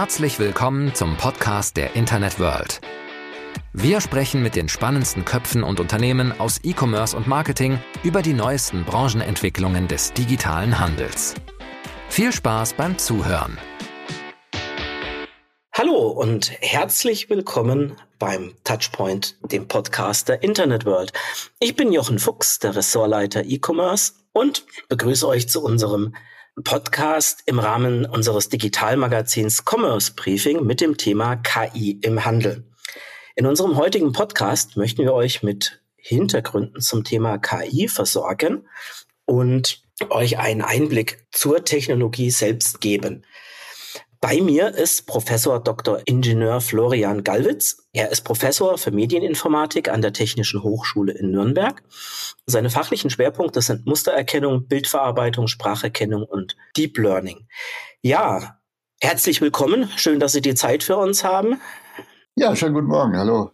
Herzlich willkommen zum Podcast der Internet World. Wir sprechen mit den spannendsten Köpfen und Unternehmen aus E-Commerce und Marketing über die neuesten Branchenentwicklungen des digitalen Handels. Viel Spaß beim Zuhören. Hallo und herzlich willkommen beim Touchpoint, dem Podcast der Internet World. Ich bin Jochen Fuchs, der Ressortleiter E-Commerce und begrüße euch zu unserem Podcast im Rahmen unseres Digitalmagazins Commerce Briefing mit dem Thema KI im Handel. In unserem heutigen Podcast möchten wir euch mit Hintergründen zum Thema KI versorgen und euch einen Einblick zur Technologie selbst geben. Bei mir ist Professor Dr. Ingenieur Florian Gallwitz. Er ist Professor für Medieninformatik an der Technischen Hochschule in Nürnberg. Seine fachlichen Schwerpunkte sind Mustererkennung, Bildverarbeitung, Spracherkennung und Deep Learning. Ja, herzlich willkommen. Schön, dass Sie die Zeit für uns haben. Ja, schönen guten Morgen. Hallo.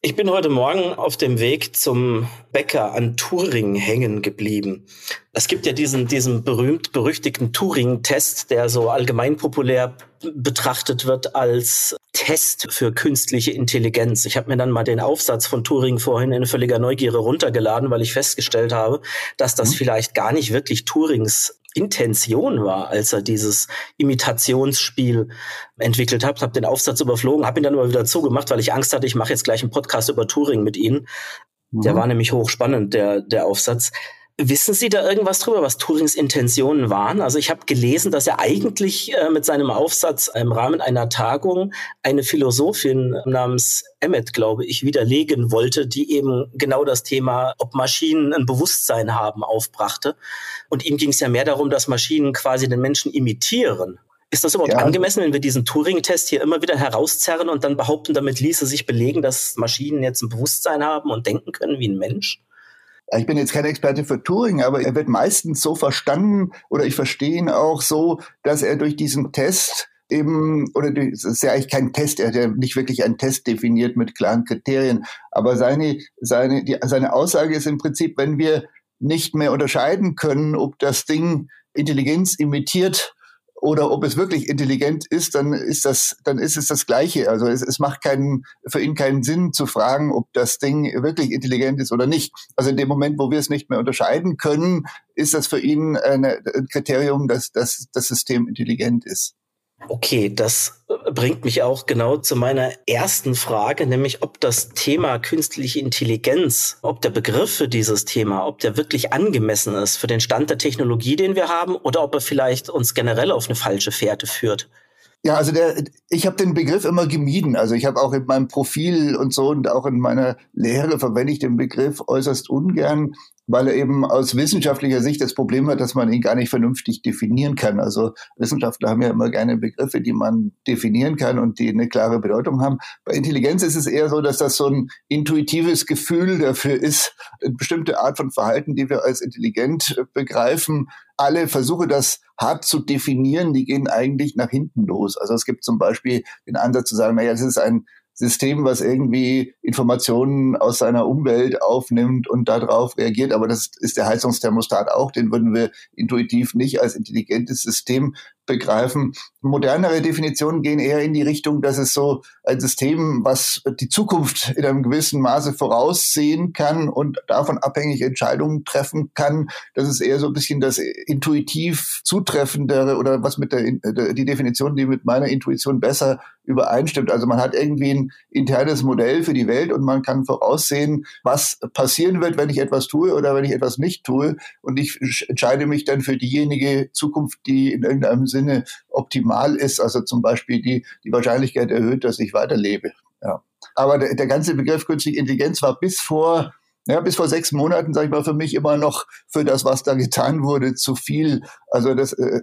Ich bin heute Morgen auf dem Weg zum Bäcker an Turing hängen geblieben. Es gibt ja diesen, diesen berühmt-berüchtigten Turing-Test, der so allgemein populär betrachtet wird als Test für künstliche Intelligenz. Ich habe mir dann mal den Aufsatz von Turing vorhin in völliger Neugierde runtergeladen, weil ich festgestellt habe, dass das mhm. vielleicht gar nicht wirklich Turings Intention war, als er dieses Imitationsspiel entwickelt hat. Habe den Aufsatz überflogen, habe ihn dann aber wieder zugemacht, weil ich Angst hatte, ich mache jetzt gleich einen Podcast über Turing mit Ihnen. Mhm. Der war nämlich hochspannend, der, der Aufsatz. Wissen Sie da irgendwas drüber, was Turings Intentionen waren? Also ich habe gelesen, dass er eigentlich äh, mit seinem Aufsatz im Rahmen einer Tagung eine Philosophin namens Emmet, glaube ich, widerlegen wollte, die eben genau das Thema, ob Maschinen ein Bewusstsein haben, aufbrachte. Und ihm ging es ja mehr darum, dass Maschinen quasi den Menschen imitieren. Ist das überhaupt ja. angemessen, wenn wir diesen Turing-Test hier immer wieder herauszerren und dann behaupten, damit ließe sich belegen, dass Maschinen jetzt ein Bewusstsein haben und denken können wie ein Mensch? Ich bin jetzt kein Experte für Turing, aber er wird meistens so verstanden oder ich verstehe ihn auch so, dass er durch diesen Test eben, oder es ist ja eigentlich kein Test, er hat ja nicht wirklich einen Test definiert mit klaren Kriterien, aber seine, seine, die, seine Aussage ist im Prinzip, wenn wir nicht mehr unterscheiden können, ob das Ding Intelligenz imitiert oder ob es wirklich intelligent ist, dann ist das, dann ist es das Gleiche. Also es, es macht keinen, für ihn keinen Sinn zu fragen, ob das Ding wirklich intelligent ist oder nicht. Also in dem Moment, wo wir es nicht mehr unterscheiden können, ist das für ihn eine, ein Kriterium, dass, dass das System intelligent ist. Okay, das bringt mich auch genau zu meiner ersten Frage, nämlich ob das Thema künstliche Intelligenz, ob der Begriff für dieses Thema, ob der wirklich angemessen ist für den Stand der Technologie, den wir haben, oder ob er vielleicht uns generell auf eine falsche Fährte führt. Ja, also der, ich habe den Begriff immer gemieden. Also ich habe auch in meinem Profil und so und auch in meiner Lehre verwende ich den Begriff äußerst ungern, weil er eben aus wissenschaftlicher Sicht das Problem hat, dass man ihn gar nicht vernünftig definieren kann. Also Wissenschaftler haben ja immer gerne Begriffe, die man definieren kann und die eine klare Bedeutung haben. Bei Intelligenz ist es eher so, dass das so ein intuitives Gefühl dafür ist, eine bestimmte Art von Verhalten, die wir als intelligent begreifen. Alle Versuche, das hart zu definieren, die gehen eigentlich nach hinten los. Also es gibt zum Beispiel den Ansatz zu sagen, naja, das ist ein System, was irgendwie Informationen aus seiner Umwelt aufnimmt und darauf reagiert. Aber das ist der Heizungsthermostat auch. Den würden wir intuitiv nicht als intelligentes System begreifen. Modernere Definitionen gehen eher in die Richtung, dass es so ein System, was die Zukunft in einem gewissen Maße voraussehen kann und davon abhängig Entscheidungen treffen kann. Das ist eher so ein bisschen das intuitiv zutreffendere oder was mit der, die Definition, die mit meiner Intuition besser übereinstimmt. Also man hat irgendwie ein internes Modell für die Welt und man kann voraussehen, was passieren wird, wenn ich etwas tue oder wenn ich etwas nicht tue. Und ich entscheide mich dann für diejenige Zukunft, die in irgendeinem Sinne Sinne optimal ist, also zum Beispiel die, die Wahrscheinlichkeit erhöht, dass ich weiterlebe. Ja. Aber der, der ganze Begriff künstliche Intelligenz war bis vor ja, bis vor sechs Monaten, sage ich mal, für mich immer noch für das, was da getan wurde, zu viel. Also das äh,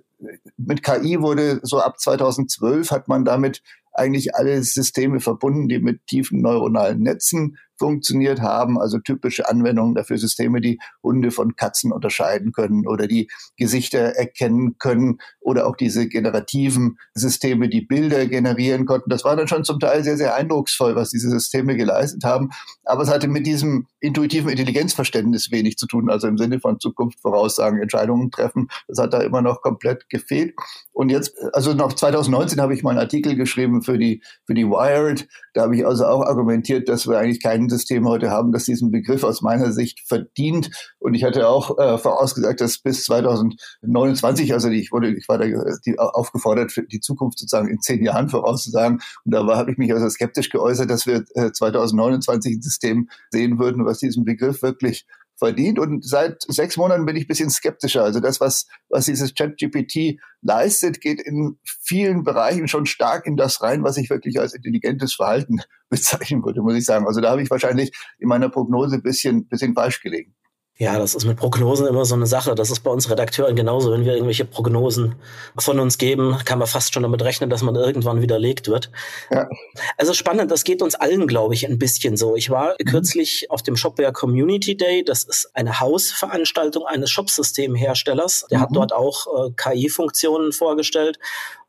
mit KI wurde so ab 2012 hat man damit eigentlich alle Systeme verbunden, die mit tiefen neuronalen Netzen funktioniert haben, also typische Anwendungen dafür Systeme, die Hunde von Katzen unterscheiden können oder die Gesichter erkennen können oder auch diese generativen Systeme, die Bilder generieren konnten. Das war dann schon zum Teil sehr, sehr eindrucksvoll, was diese Systeme geleistet haben. Aber es hatte mit diesem intuitiven Intelligenzverständnis wenig zu tun, also im Sinne von Zukunft voraussagen, Entscheidungen treffen. Das hat da immer noch komplett gefehlt. Und jetzt, also noch 2019 habe ich mal einen Artikel geschrieben für die, für die Wired. Da habe ich also auch argumentiert, dass wir eigentlich kein System heute haben, das diesen Begriff aus meiner Sicht verdient. Und ich hatte auch äh, vorausgesagt, dass bis 2029, also ich wurde, ich war da die, aufgefordert, für die Zukunft sozusagen in zehn Jahren vorauszusagen. Und da habe ich mich also skeptisch geäußert, dass wir äh, 2029 ein System sehen würden, was diesen Begriff wirklich verdient. Und seit sechs Monaten bin ich ein bisschen skeptischer. Also das, was, was dieses ChatGPT leistet, geht in vielen Bereichen schon stark in das rein, was ich wirklich als intelligentes Verhalten bezeichnen würde, muss ich sagen. Also da habe ich wahrscheinlich in meiner Prognose ein bisschen, bisschen falsch gelegen. Ja, das ist mit Prognosen immer so eine Sache. Das ist bei uns Redakteuren genauso. Wenn wir irgendwelche Prognosen von uns geben, kann man fast schon damit rechnen, dass man irgendwann widerlegt wird. Ja. Also spannend, das geht uns allen, glaube ich, ein bisschen so. Ich war mhm. kürzlich auf dem Shopware Community Day. Das ist eine Hausveranstaltung eines Shopsystemherstellers. Der mhm. hat dort auch äh, KI-Funktionen vorgestellt.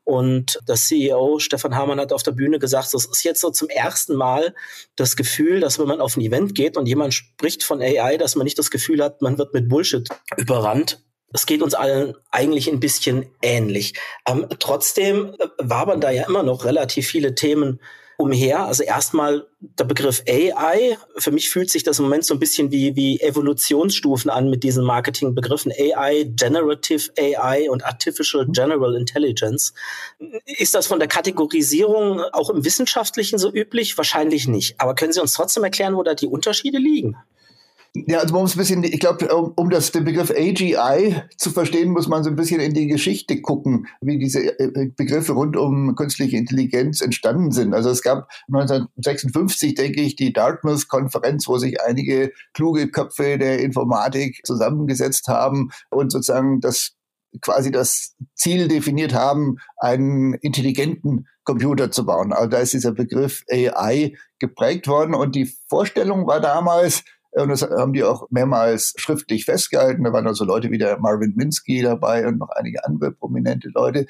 Und der CEO Stefan Hamann hat auf der Bühne gesagt, es ist jetzt so zum ersten Mal das Gefühl, dass wenn man auf ein Event geht und jemand spricht von AI, dass man nicht das Gefühl hat, man wird mit Bullshit überrannt. Es geht uns allen eigentlich ein bisschen ähnlich. Ähm, trotzdem äh, wabern da ja immer noch relativ viele Themen umher. Also erstmal der Begriff AI. Für mich fühlt sich das im Moment so ein bisschen wie, wie Evolutionsstufen an mit diesen Marketingbegriffen AI, Generative AI und Artificial General Intelligence. Ist das von der Kategorisierung auch im Wissenschaftlichen so üblich? Wahrscheinlich nicht. Aber können Sie uns trotzdem erklären, wo da die Unterschiede liegen? Ja, also man muss ein bisschen, ich glaube, um, um das, den Begriff AGI zu verstehen, muss man so ein bisschen in die Geschichte gucken, wie diese äh, Begriffe rund um künstliche Intelligenz entstanden sind. Also es gab 1956, denke ich, die Dartmouth-Konferenz, wo sich einige kluge Köpfe der Informatik zusammengesetzt haben und sozusagen das quasi das Ziel definiert haben, einen intelligenten Computer zu bauen. Also da ist dieser Begriff AI geprägt worden und die Vorstellung war damals, und das haben die auch mehrmals schriftlich festgehalten. Da waren also Leute wie der Marvin Minsky dabei und noch einige andere prominente Leute,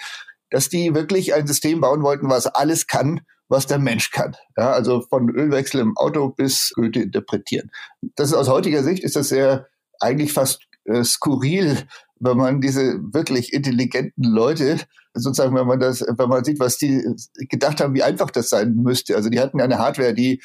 dass die wirklich ein System bauen wollten, was alles kann, was der Mensch kann. Ja, also von Ölwechsel im Auto bis Goethe interpretieren. Das ist aus heutiger Sicht ist das sehr eigentlich fast äh, skurril, wenn man diese wirklich intelligenten Leute sozusagen, wenn man das, wenn man sieht, was die gedacht haben, wie einfach das sein müsste. Also die hatten eine Hardware, die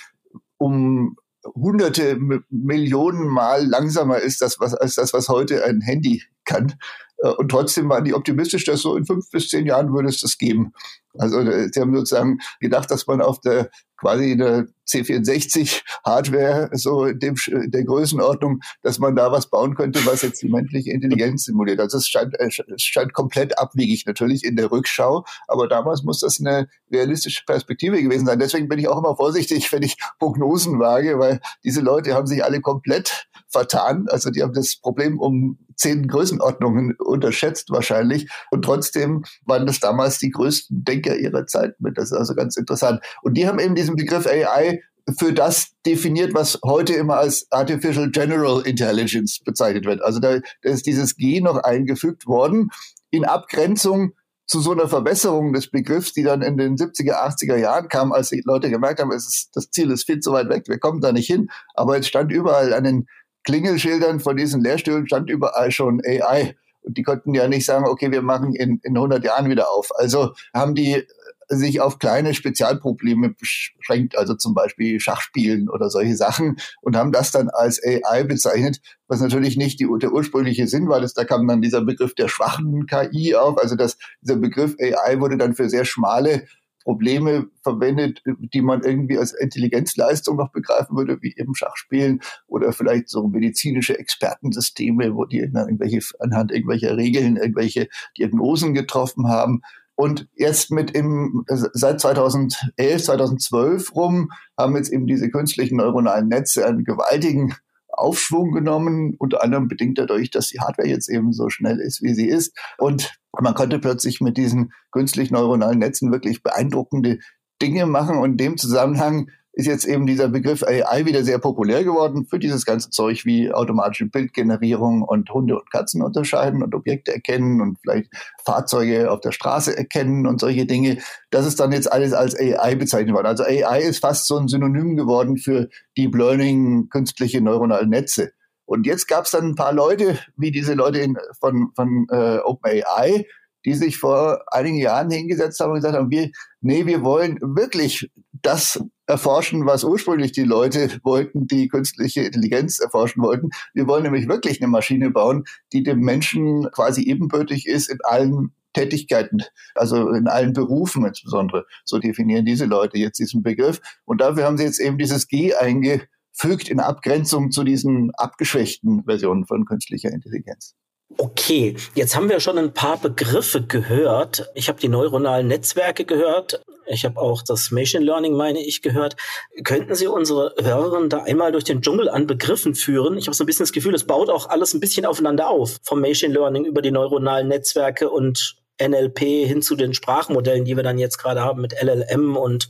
um hunderte Millionen Mal langsamer ist das, was, als das, was heute ein Handy kann. Äh, und trotzdem waren die optimistisch, dass so in fünf bis zehn Jahren würde es das geben. Also äh, sie haben sozusagen gedacht, dass man auf der quasi eine C64 Hardware so in, dem, der Größenordnung, dass man da was bauen könnte, was jetzt die menschliche Intelligenz simuliert. Also es scheint, es scheint komplett abwegig natürlich in der Rückschau, aber damals muss das eine realistische Perspektive gewesen sein. Deswegen bin ich auch immer vorsichtig, wenn ich Prognosen wage, weil diese Leute haben sich alle komplett vertan. Also die haben das Problem um zehn Größenordnungen unterschätzt wahrscheinlich. Und trotzdem waren das damals die größten Denker ihrer Zeit mit. Das ist also ganz interessant. Und die haben eben diesen Begriff AI für das definiert, was heute immer als Artificial General Intelligence bezeichnet wird. Also da, da ist dieses G noch eingefügt worden in Abgrenzung zu so einer Verbesserung des Begriffs, die dann in den 70er, 80er Jahren kam, als die Leute gemerkt haben, es ist, das Ziel ist viel zu weit weg, wir kommen da nicht hin. Aber es stand überall an den Klingelschildern von diesen Lehrstühlen stand überall schon AI. Und die konnten ja nicht sagen, okay, wir machen in, in 100 Jahren wieder auf. Also haben die sich auf kleine Spezialprobleme beschränkt, also zum Beispiel Schachspielen oder solche Sachen und haben das dann als AI bezeichnet, was natürlich nicht die, der ursprüngliche Sinn war. Das, da kam dann dieser Begriff der schwachen KI auf. Also das, dieser Begriff AI wurde dann für sehr schmale Probleme verwendet, die man irgendwie als Intelligenzleistung noch begreifen würde, wie eben Schachspielen oder vielleicht so medizinische Expertensysteme, wo die irgendwelche, anhand irgendwelcher Regeln irgendwelche Diagnosen getroffen haben. Und jetzt mit im, seit 2011, 2012 rum haben jetzt eben diese künstlichen neuronalen Netze einen gewaltigen Aufschwung genommen, unter anderem bedingt dadurch, dass die Hardware jetzt eben so schnell ist, wie sie ist. Und man konnte plötzlich mit diesen künstlich neuronalen Netzen wirklich beeindruckende Dinge machen. Und in dem Zusammenhang ist jetzt eben dieser Begriff AI wieder sehr populär geworden für dieses ganze Zeug wie automatische Bildgenerierung und Hunde und Katzen unterscheiden und Objekte erkennen und vielleicht Fahrzeuge auf der Straße erkennen und solche Dinge. Das ist dann jetzt alles als AI bezeichnet worden. Also AI ist fast so ein Synonym geworden für Deep Learning, künstliche neuronale Netze. Und jetzt gab es dann ein paar Leute, wie diese Leute in, von, von äh, OpenAI, die sich vor einigen Jahren hingesetzt haben und gesagt haben, wir, nee, wir wollen wirklich das erforschen, was ursprünglich die Leute wollten, die künstliche Intelligenz erforschen wollten. Wir wollen nämlich wirklich eine Maschine bauen, die dem Menschen quasi ebenbürtig ist in allen Tätigkeiten, also in allen Berufen insbesondere. So definieren diese Leute jetzt diesen Begriff. Und dafür haben sie jetzt eben dieses G eingefügt in Abgrenzung zu diesen abgeschwächten Versionen von künstlicher Intelligenz. Okay, jetzt haben wir schon ein paar Begriffe gehört. Ich habe die neuronalen Netzwerke gehört. Ich habe auch das Machine Learning, meine ich, gehört. Könnten Sie unsere Hörerinnen da einmal durch den Dschungel an Begriffen führen? Ich habe so ein bisschen das Gefühl, es baut auch alles ein bisschen aufeinander auf. Vom Machine Learning über die neuronalen Netzwerke und NLP hin zu den Sprachmodellen, die wir dann jetzt gerade haben mit LLM und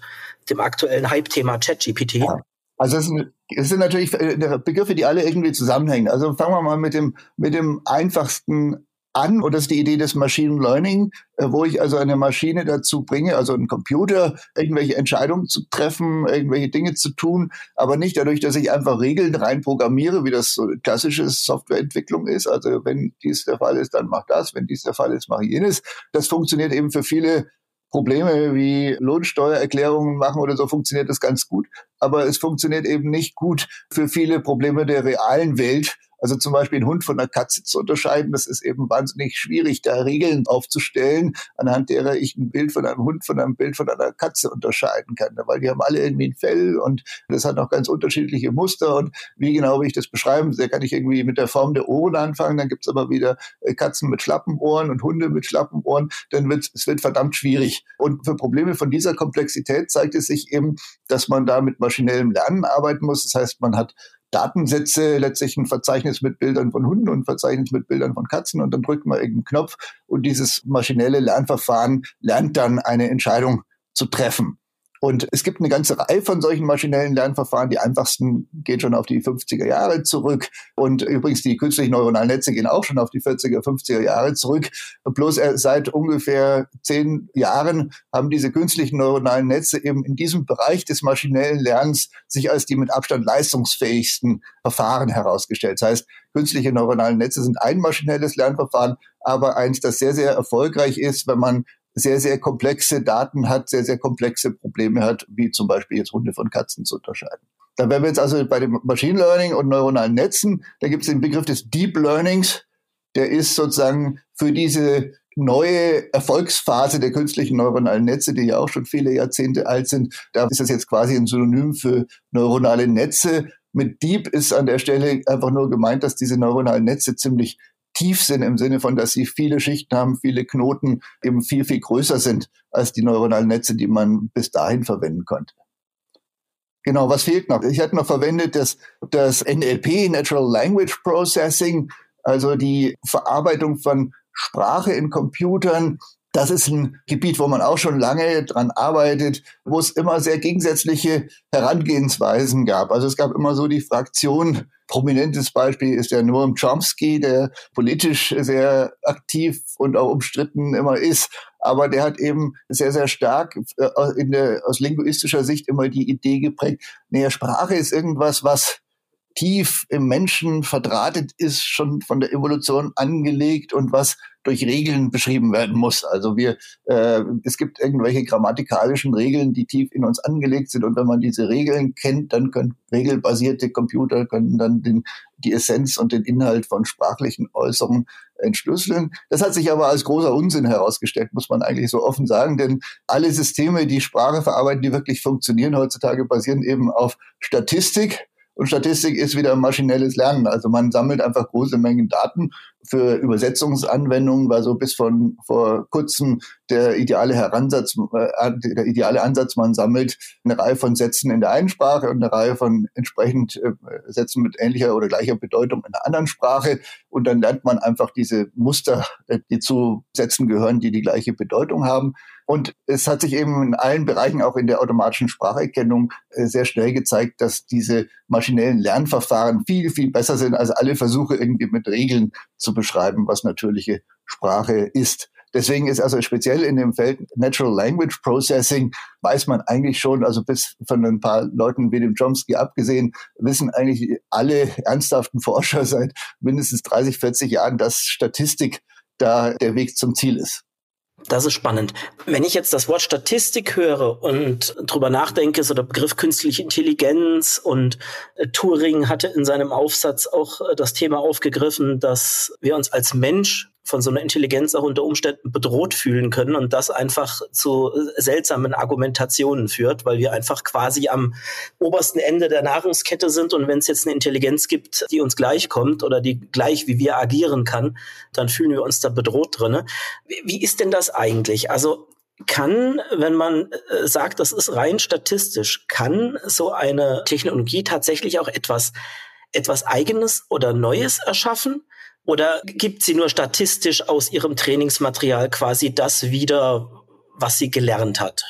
dem aktuellen Hype-Thema ChatGPT. Ja. Also es sind, es sind natürlich äh, Begriffe, die alle irgendwie zusammenhängen. Also fangen wir mal mit dem, mit dem einfachsten an und das ist die Idee des Machine Learning, äh, wo ich also eine Maschine dazu bringe, also einen Computer, irgendwelche Entscheidungen zu treffen, irgendwelche Dinge zu tun, aber nicht dadurch, dass ich einfach Regeln rein programmiere, wie das so klassische Softwareentwicklung ist. Also wenn dies der Fall ist, dann mach das, wenn dies der Fall ist, mach jenes. Das funktioniert eben für viele Probleme wie Lohnsteuererklärungen machen oder so funktioniert das ganz gut. Aber es funktioniert eben nicht gut für viele Probleme der realen Welt, also zum Beispiel einen Hund von einer Katze zu unterscheiden, das ist eben wahnsinnig schwierig, da Regeln aufzustellen, anhand derer ich ein Bild von einem Hund von einem Bild von einer Katze unterscheiden kann. Weil die haben alle irgendwie ein Fell und das hat noch ganz unterschiedliche Muster. Und wie genau will ich das beschreiben? Da kann ich irgendwie mit der Form der Ohren anfangen, dann gibt's aber wieder äh, Katzen mit schlappen Ohren und Hunde mit schlappen Ohren. Dann wird es wird verdammt schwierig. Und für Probleme von dieser Komplexität zeigt es sich eben, dass man da mit maschinellem Lernen arbeiten muss. Das heißt, man hat Datensätze, letztlich ein Verzeichnis mit Bildern von Hunden und ein Verzeichnis mit Bildern von Katzen und dann drückt man irgendeinen Knopf und dieses maschinelle Lernverfahren lernt dann eine Entscheidung zu treffen. Und es gibt eine ganze Reihe von solchen maschinellen Lernverfahren. Die einfachsten gehen schon auf die 50er Jahre zurück. Und übrigens die künstlichen neuronalen Netze gehen auch schon auf die 40er, 50er Jahre zurück. Bloß seit ungefähr zehn Jahren haben diese künstlichen neuronalen Netze eben in diesem Bereich des maschinellen Lernens sich als die mit Abstand leistungsfähigsten Verfahren herausgestellt. Das heißt, künstliche neuronale Netze sind ein maschinelles Lernverfahren, aber eins, das sehr, sehr erfolgreich ist, wenn man sehr, sehr komplexe Daten hat, sehr, sehr komplexe Probleme hat, wie zum Beispiel jetzt Hunde von Katzen zu unterscheiden. Da wären wir jetzt also bei dem Machine Learning und neuronalen Netzen. Da gibt es den Begriff des Deep Learnings. Der ist sozusagen für diese neue Erfolgsphase der künstlichen neuronalen Netze, die ja auch schon viele Jahrzehnte alt sind. Da ist das jetzt quasi ein Synonym für neuronale Netze. Mit Deep ist an der Stelle einfach nur gemeint, dass diese neuronalen Netze ziemlich tief sind im Sinne von, dass sie viele Schichten haben, viele Knoten eben viel, viel größer sind als die neuronalen Netze, die man bis dahin verwenden konnte. Genau, was fehlt noch? Ich hatte noch verwendet das, das NLP, Natural Language Processing, also die Verarbeitung von Sprache in Computern. Das ist ein Gebiet, wo man auch schon lange dran arbeitet, wo es immer sehr gegensätzliche Herangehensweisen gab. Also es gab immer so die Fraktion, prominentes Beispiel ist der Noam Chomsky, der politisch sehr aktiv und auch umstritten immer ist. Aber der hat eben sehr, sehr stark äh, der, aus linguistischer Sicht immer die Idee geprägt, naja, Sprache ist irgendwas, was tief im Menschen verdrahtet ist, schon von der Evolution angelegt und was durch Regeln beschrieben werden muss. Also wir, äh, es gibt irgendwelche grammatikalischen Regeln, die tief in uns angelegt sind und wenn man diese Regeln kennt, dann können regelbasierte Computer können dann den, die Essenz und den Inhalt von sprachlichen Äußerungen entschlüsseln. Das hat sich aber als großer Unsinn herausgestellt, muss man eigentlich so offen sagen, denn alle Systeme, die Sprache verarbeiten, die wirklich funktionieren heutzutage, basieren eben auf Statistik und Statistik ist wieder maschinelles Lernen. Also man sammelt einfach große Mengen Daten für Übersetzungsanwendungen, war so bis von vor kurzem der ideale Heransatz, äh, der ideale Ansatz, man sammelt eine Reihe von Sätzen in der einen Sprache und eine Reihe von entsprechend äh, Sätzen mit ähnlicher oder gleicher Bedeutung in der anderen Sprache. Und dann lernt man einfach diese Muster, äh, die zu Sätzen gehören, die die gleiche Bedeutung haben. Und es hat sich eben in allen Bereichen, auch in der automatischen Spracherkennung, äh, sehr schnell gezeigt, dass diese maschinellen Lernverfahren viel, viel besser sind als alle Versuche irgendwie mit Regeln zu beschreiben, was natürliche Sprache ist. Deswegen ist also speziell in dem Feld Natural Language Processing weiß man eigentlich schon, also bis von ein paar Leuten wie dem Chomsky abgesehen, wissen eigentlich alle ernsthaften Forscher seit mindestens 30, 40 Jahren, dass Statistik da der Weg zum Ziel ist. Das ist spannend. Wenn ich jetzt das Wort Statistik höre und drüber nachdenke, so der Begriff künstliche Intelligenz und äh, Turing hatte in seinem Aufsatz auch äh, das Thema aufgegriffen, dass wir uns als Mensch von so einer Intelligenz auch unter Umständen bedroht fühlen können und das einfach zu seltsamen Argumentationen führt, weil wir einfach quasi am obersten Ende der Nahrungskette sind und wenn es jetzt eine Intelligenz gibt, die uns gleichkommt oder die gleich wie wir agieren kann, dann fühlen wir uns da bedroht drinne. Wie ist denn das eigentlich? Also kann, wenn man äh, sagt, das ist rein statistisch, kann so eine Technologie tatsächlich auch etwas etwas Eigenes oder Neues erschaffen? Oder gibt sie nur statistisch aus ihrem Trainingsmaterial quasi das wieder, was sie gelernt hat?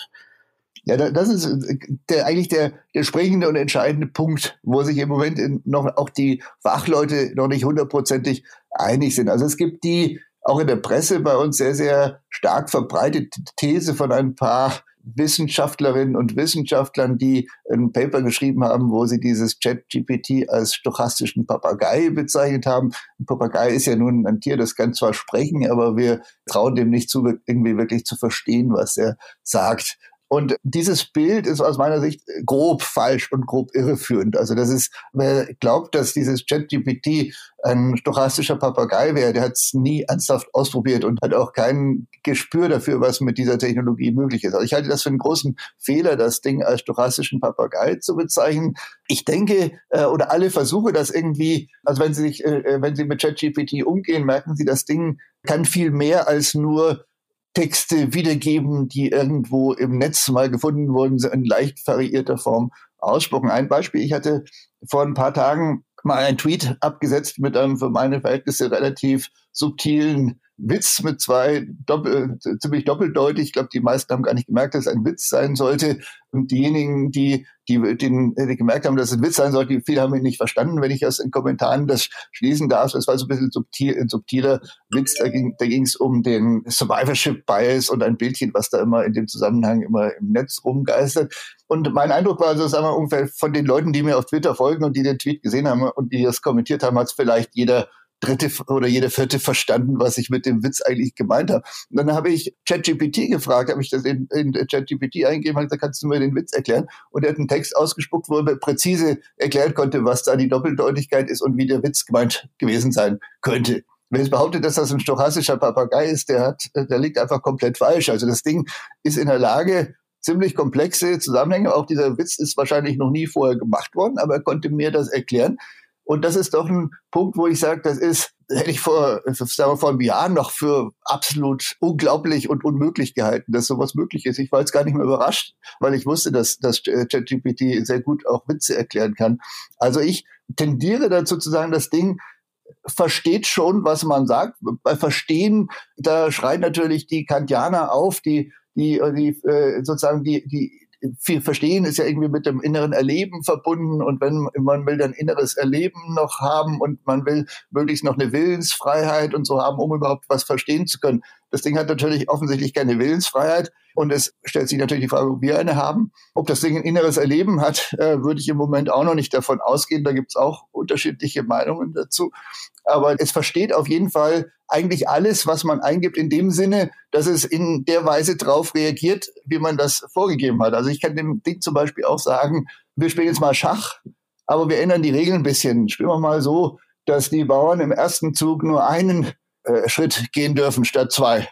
Ja, das ist äh, der, eigentlich der, der springende und entscheidende Punkt, wo sich im Moment noch auch die Fachleute noch nicht hundertprozentig einig sind. Also es gibt die auch in der Presse bei uns sehr, sehr stark verbreitete These von ein paar Wissenschaftlerinnen und Wissenschaftlern, die ein Paper geschrieben haben, wo sie dieses Chat-GPT als stochastischen Papagei bezeichnet haben. Ein Papagei ist ja nun ein Tier, das kann zwar sprechen, aber wir trauen dem nicht zu, irgendwie wirklich zu verstehen, was er sagt. Und dieses Bild ist aus meiner Sicht grob falsch und grob irreführend. Also das ist, wer glaubt, dass dieses ChatGPT ein stochastischer Papagei wäre, der hat es nie ernsthaft ausprobiert und hat auch kein Gespür dafür, was mit dieser Technologie möglich ist. Also ich halte das für einen großen Fehler, das Ding als stochastischen Papagei zu bezeichnen. Ich denke, äh, oder alle Versuche, das irgendwie, also wenn Sie sich, äh, äh wenn Sie mit ChatGPT umgehen, merken Sie, das Ding kann viel mehr als nur Texte wiedergeben, die irgendwo im Netz mal gefunden wurden, in leicht variierter Form ausspucken. Ein Beispiel, ich hatte vor ein paar Tagen mal einen Tweet abgesetzt mit einem für meine Verhältnisse relativ subtilen Witz mit zwei doppel, ziemlich doppeldeutig. Ich glaube, die meisten haben gar nicht gemerkt, dass es ein Witz sein sollte. Und diejenigen, die, die, den, die gemerkt haben, dass es ein Witz sein sollte, viele haben ihn nicht verstanden, wenn ich aus den Kommentaren das schließen darf. Es war so ein bisschen subtil, ein subtiler Witz. Da ging da ging es um den Survivorship Bias und ein Bildchen, was da immer in dem Zusammenhang immer im Netz rumgeistert. Und mein Eindruck war, also sagen wir ungefähr von den Leuten, die mir auf Twitter folgen und die den Tweet gesehen haben und die das kommentiert haben, hat es vielleicht jeder dritte oder jede vierte verstanden, was ich mit dem Witz eigentlich gemeint habe. Und dann habe ich ChatGPT gefragt, habe ich das in, in ChatGPT eingegeben, habe gesagt, kannst du mir den Witz erklären? Und er hat einen Text ausgespuckt, wo er präzise erklären konnte, was da die Doppeldeutigkeit ist und wie der Witz gemeint gewesen sein könnte. Wenn es behauptet, dass das ein stochastischer Papagei ist, der hat, der liegt einfach komplett falsch. Also das Ding ist in der Lage, ziemlich komplexe Zusammenhänge. Auch dieser Witz ist wahrscheinlich noch nie vorher gemacht worden, aber er konnte mir das erklären. Und das ist doch ein Punkt, wo ich sage, das ist, hätte ich vor, sagen wir, vor einem Jahr noch für absolut unglaublich und unmöglich gehalten, dass sowas möglich ist. Ich war jetzt gar nicht mehr überrascht, weil ich wusste, dass, dass ChatGPT sehr gut auch Witze erklären kann. Also ich tendiere dazu zu sagen, das Ding versteht schon, was man sagt. Bei Verstehen, da schreien natürlich die Kantianer auf, die die, die äh, sozusagen die, die viel Verstehen ist ja irgendwie mit dem inneren Erleben verbunden und wenn man will dann inneres Erleben noch haben und man will möglichst noch eine Willensfreiheit und so haben, um überhaupt was verstehen zu können. Das Ding hat natürlich offensichtlich keine Willensfreiheit und es stellt sich natürlich die Frage, ob wir eine haben. Ob das Ding ein inneres Erleben hat, äh, würde ich im Moment auch noch nicht davon ausgehen. Da gibt es auch unterschiedliche Meinungen dazu. Aber es versteht auf jeden Fall eigentlich alles, was man eingibt, in dem Sinne, dass es in der Weise drauf reagiert, wie man das vorgegeben hat. Also ich kann dem Ding zum Beispiel auch sagen, wir spielen jetzt mal Schach, aber wir ändern die Regeln ein bisschen. Spielen wir mal so, dass die Bauern im ersten Zug nur einen äh, Schritt gehen dürfen statt zwei.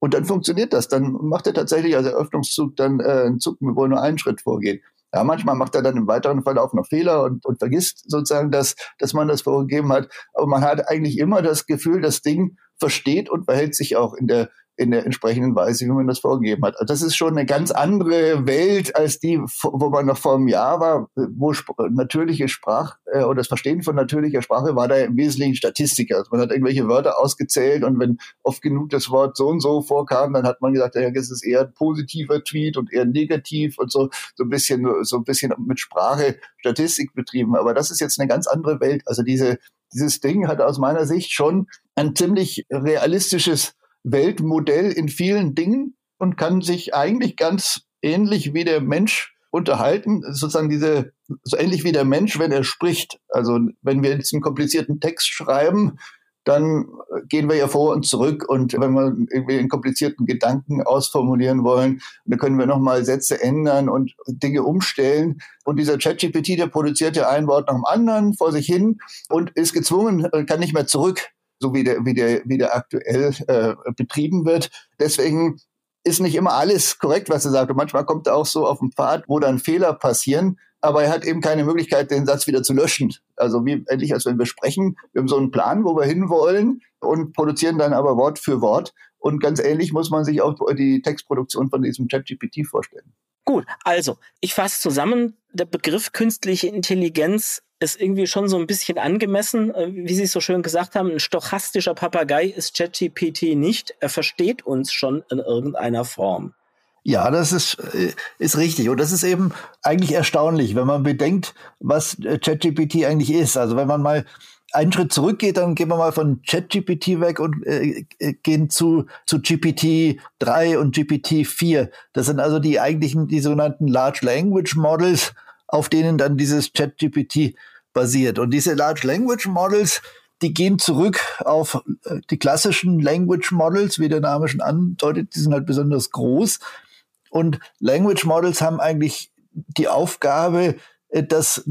Und dann funktioniert das. Dann macht er tatsächlich als Eröffnungszug dann äh, einen Zug, wo nur einen Schritt vorgeht. Ja, manchmal macht er dann im weiteren Verlauf noch Fehler und, und vergisst sozusagen, dass, dass man das vorgegeben hat. Aber man hat eigentlich immer das Gefühl, das Ding versteht und verhält sich auch in der in der entsprechenden Weise, wie man das vorgegeben hat. Also das ist schon eine ganz andere Welt als die, wo man noch vor einem Jahr war, wo natürliche Sprache äh, oder das Verstehen von natürlicher Sprache war da im Wesentlichen Statistiker. Also man hat irgendwelche Wörter ausgezählt und wenn oft genug das Wort so und so vorkam, dann hat man gesagt, ja, das ist eher ein positiver Tweet und eher negativ und so, so ein bisschen, so ein bisschen mit Sprache Statistik betrieben. Aber das ist jetzt eine ganz andere Welt. Also diese, dieses Ding hat aus meiner Sicht schon ein ziemlich realistisches Weltmodell in vielen Dingen und kann sich eigentlich ganz ähnlich wie der Mensch unterhalten, sozusagen diese, so ähnlich wie der Mensch, wenn er spricht. Also wenn wir jetzt einen komplizierten Text schreiben, dann gehen wir ja vor und zurück und wenn wir irgendwie einen komplizierten Gedanken ausformulieren wollen, dann können wir nochmal Sätze ändern und Dinge umstellen. Und dieser ChatGPT, der produziert ja ein Wort nach dem anderen vor sich hin und ist gezwungen, kann nicht mehr zurück so wie der, wie der, wie der aktuell äh, betrieben wird. Deswegen ist nicht immer alles korrekt, was er sagt. Und manchmal kommt er auch so auf den Pfad, wo dann Fehler passieren. Aber er hat eben keine Möglichkeit, den Satz wieder zu löschen. Also wie endlich, als wenn wir sprechen, wir haben so einen Plan, wo wir hinwollen und produzieren dann aber Wort für Wort. Und ganz ähnlich muss man sich auch die Textproduktion von diesem ChatGPT vorstellen. Gut, also ich fasse zusammen, der Begriff künstliche Intelligenz ist irgendwie schon so ein bisschen angemessen. Äh, wie Sie es so schön gesagt haben, ein stochastischer Papagei ist ChatGPT nicht. Er versteht uns schon in irgendeiner Form. Ja, das ist, äh, ist richtig. Und das ist eben eigentlich erstaunlich, wenn man bedenkt, was äh, ChatGPT eigentlich ist. Also wenn man mal einen Schritt zurückgeht, dann gehen wir mal von ChatGPT weg und äh, gehen zu, zu GPT-3 und GPT-4. Das sind also die eigentlichen, die sogenannten Large Language Models, auf denen dann dieses ChatGPT basiert. Und diese Large Language Models, die gehen zurück auf äh, die klassischen Language Models, wie der Name schon andeutet, die sind halt besonders groß. Und Language Models haben eigentlich die Aufgabe, äh, das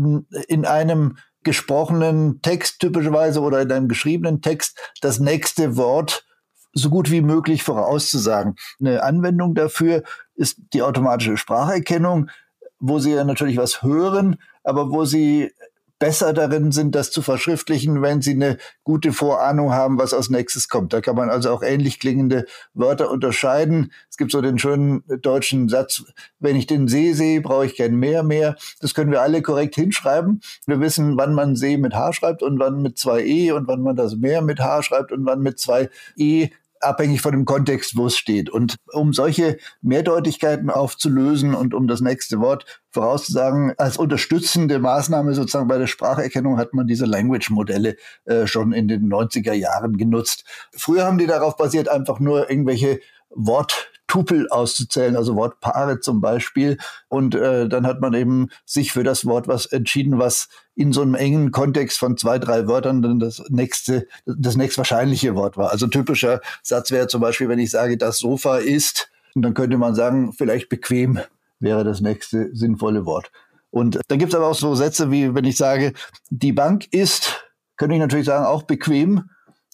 in einem gesprochenen Text typischerweise oder in einem geschriebenen Text das nächste Wort so gut wie möglich vorauszusagen. Eine Anwendung dafür ist die automatische Spracherkennung, wo Sie ja natürlich was hören, aber wo Sie besser darin sind, das zu verschriftlichen, wenn sie eine gute Vorahnung haben, was als nächstes kommt. Da kann man also auch ähnlich klingende Wörter unterscheiden. Es gibt so den schönen deutschen Satz, wenn ich den See sehe, brauche ich kein Meer mehr. Das können wir alle korrekt hinschreiben. Wir wissen, wann man See mit H schreibt und wann mit zwei E und wann man das Meer mit H schreibt und wann mit zwei E abhängig von dem Kontext, wo es steht. Und um solche Mehrdeutigkeiten aufzulösen und um das nächste Wort vorauszusagen, als unterstützende Maßnahme sozusagen bei der Spracherkennung hat man diese Language-Modelle äh, schon in den 90er Jahren genutzt. Früher haben die darauf basiert, einfach nur irgendwelche Wort Tupel auszuzählen, also Wortpaare zum Beispiel. Und äh, dann hat man eben sich für das Wort was entschieden, was in so einem engen Kontext von zwei, drei Wörtern dann das nächste, das nächst wahrscheinliche Wort war. Also typischer Satz wäre zum Beispiel, wenn ich sage, das Sofa ist, und dann könnte man sagen, vielleicht bequem wäre das nächste sinnvolle Wort. Und dann gibt es aber auch so Sätze wie, wenn ich sage, die Bank ist, könnte ich natürlich sagen, auch bequem.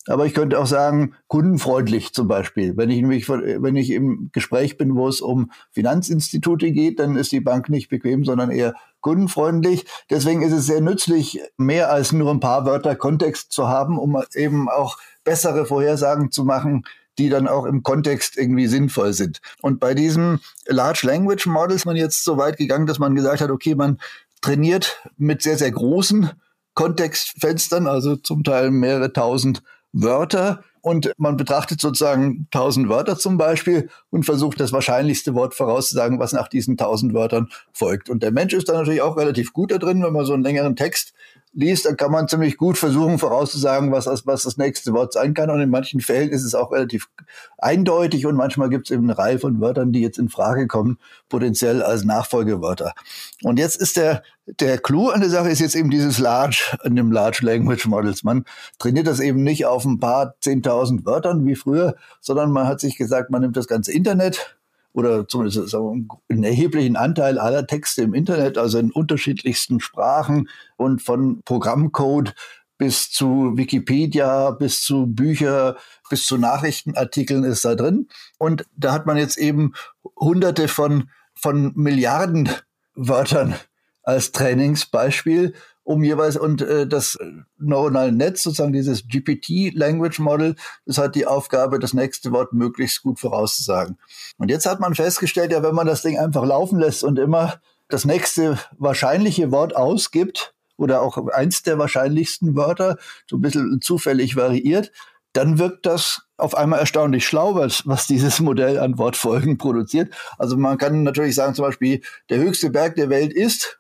Aber ich könnte auch sagen, kundenfreundlich zum Beispiel. Wenn ich nämlich, wenn ich im Gespräch bin, wo es um Finanzinstitute geht, dann ist die Bank nicht bequem, sondern eher kundenfreundlich. Deswegen ist es sehr nützlich, mehr als nur ein paar Wörter Kontext zu haben, um eben auch bessere Vorhersagen zu machen, die dann auch im Kontext irgendwie sinnvoll sind. Und bei diesem Large Language Model ist man jetzt so weit gegangen, dass man gesagt hat, okay, man trainiert mit sehr, sehr großen Kontextfenstern, also zum Teil mehrere tausend Wörter und man betrachtet sozusagen tausend Wörter zum Beispiel und versucht das wahrscheinlichste Wort vorauszusagen, was nach diesen tausend Wörtern folgt. Und der Mensch ist da natürlich auch relativ gut da drin, wenn man so einen längeren Text liest, dann kann man ziemlich gut versuchen vorauszusagen, was das, was das nächste Wort sein kann. Und in manchen Fällen ist es auch relativ eindeutig und manchmal gibt es eben eine Reihe von Wörtern, die jetzt in Frage kommen, potenziell als Nachfolgewörter. Und jetzt ist der, der Clou an der Sache ist jetzt eben dieses Large, an dem Large Language Models. Man trainiert das eben nicht auf ein paar zehntausend Wörtern wie früher, sondern man hat sich gesagt, man nimmt das ganze Internet, oder zumindest einen erheblichen Anteil aller Texte im Internet, also in unterschiedlichsten Sprachen und von Programmcode bis zu Wikipedia, bis zu Bücher, bis zu Nachrichtenartikeln ist da drin. Und da hat man jetzt eben hunderte von, von Milliarden Wörtern als Trainingsbeispiel um jeweils und äh, das neuronale Netz, sozusagen dieses GPT Language Model, das hat die Aufgabe, das nächste Wort möglichst gut vorauszusagen. Und jetzt hat man festgestellt, ja, wenn man das Ding einfach laufen lässt und immer das nächste wahrscheinliche Wort ausgibt oder auch eins der wahrscheinlichsten Wörter, so ein bisschen zufällig variiert, dann wirkt das auf einmal erstaunlich schlau, was, was dieses Modell an Wortfolgen produziert. Also man kann natürlich sagen, zum Beispiel, der höchste Berg der Welt ist,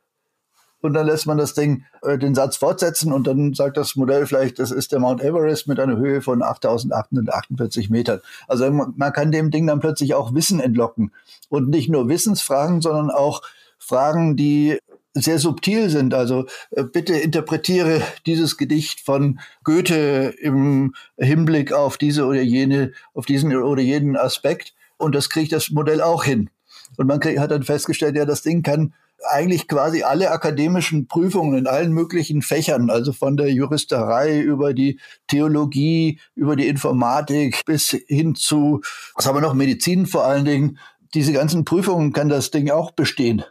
und dann lässt man das Ding, äh, den Satz fortsetzen und dann sagt das Modell vielleicht, das ist der Mount Everest mit einer Höhe von 8848 Metern. Also man, kann dem Ding dann plötzlich auch Wissen entlocken. Und nicht nur Wissensfragen, sondern auch Fragen, die sehr subtil sind. Also äh, bitte interpretiere dieses Gedicht von Goethe im Hinblick auf diese oder jene, auf diesen oder jenen Aspekt. Und das kriegt das Modell auch hin. Und man krieg, hat dann festgestellt, ja, das Ding kann eigentlich quasi alle akademischen Prüfungen in allen möglichen Fächern, also von der Juristerei über die Theologie, über die Informatik bis hin zu, was haben wir noch, Medizin vor allen Dingen. Diese ganzen Prüfungen kann das Ding auch bestehen.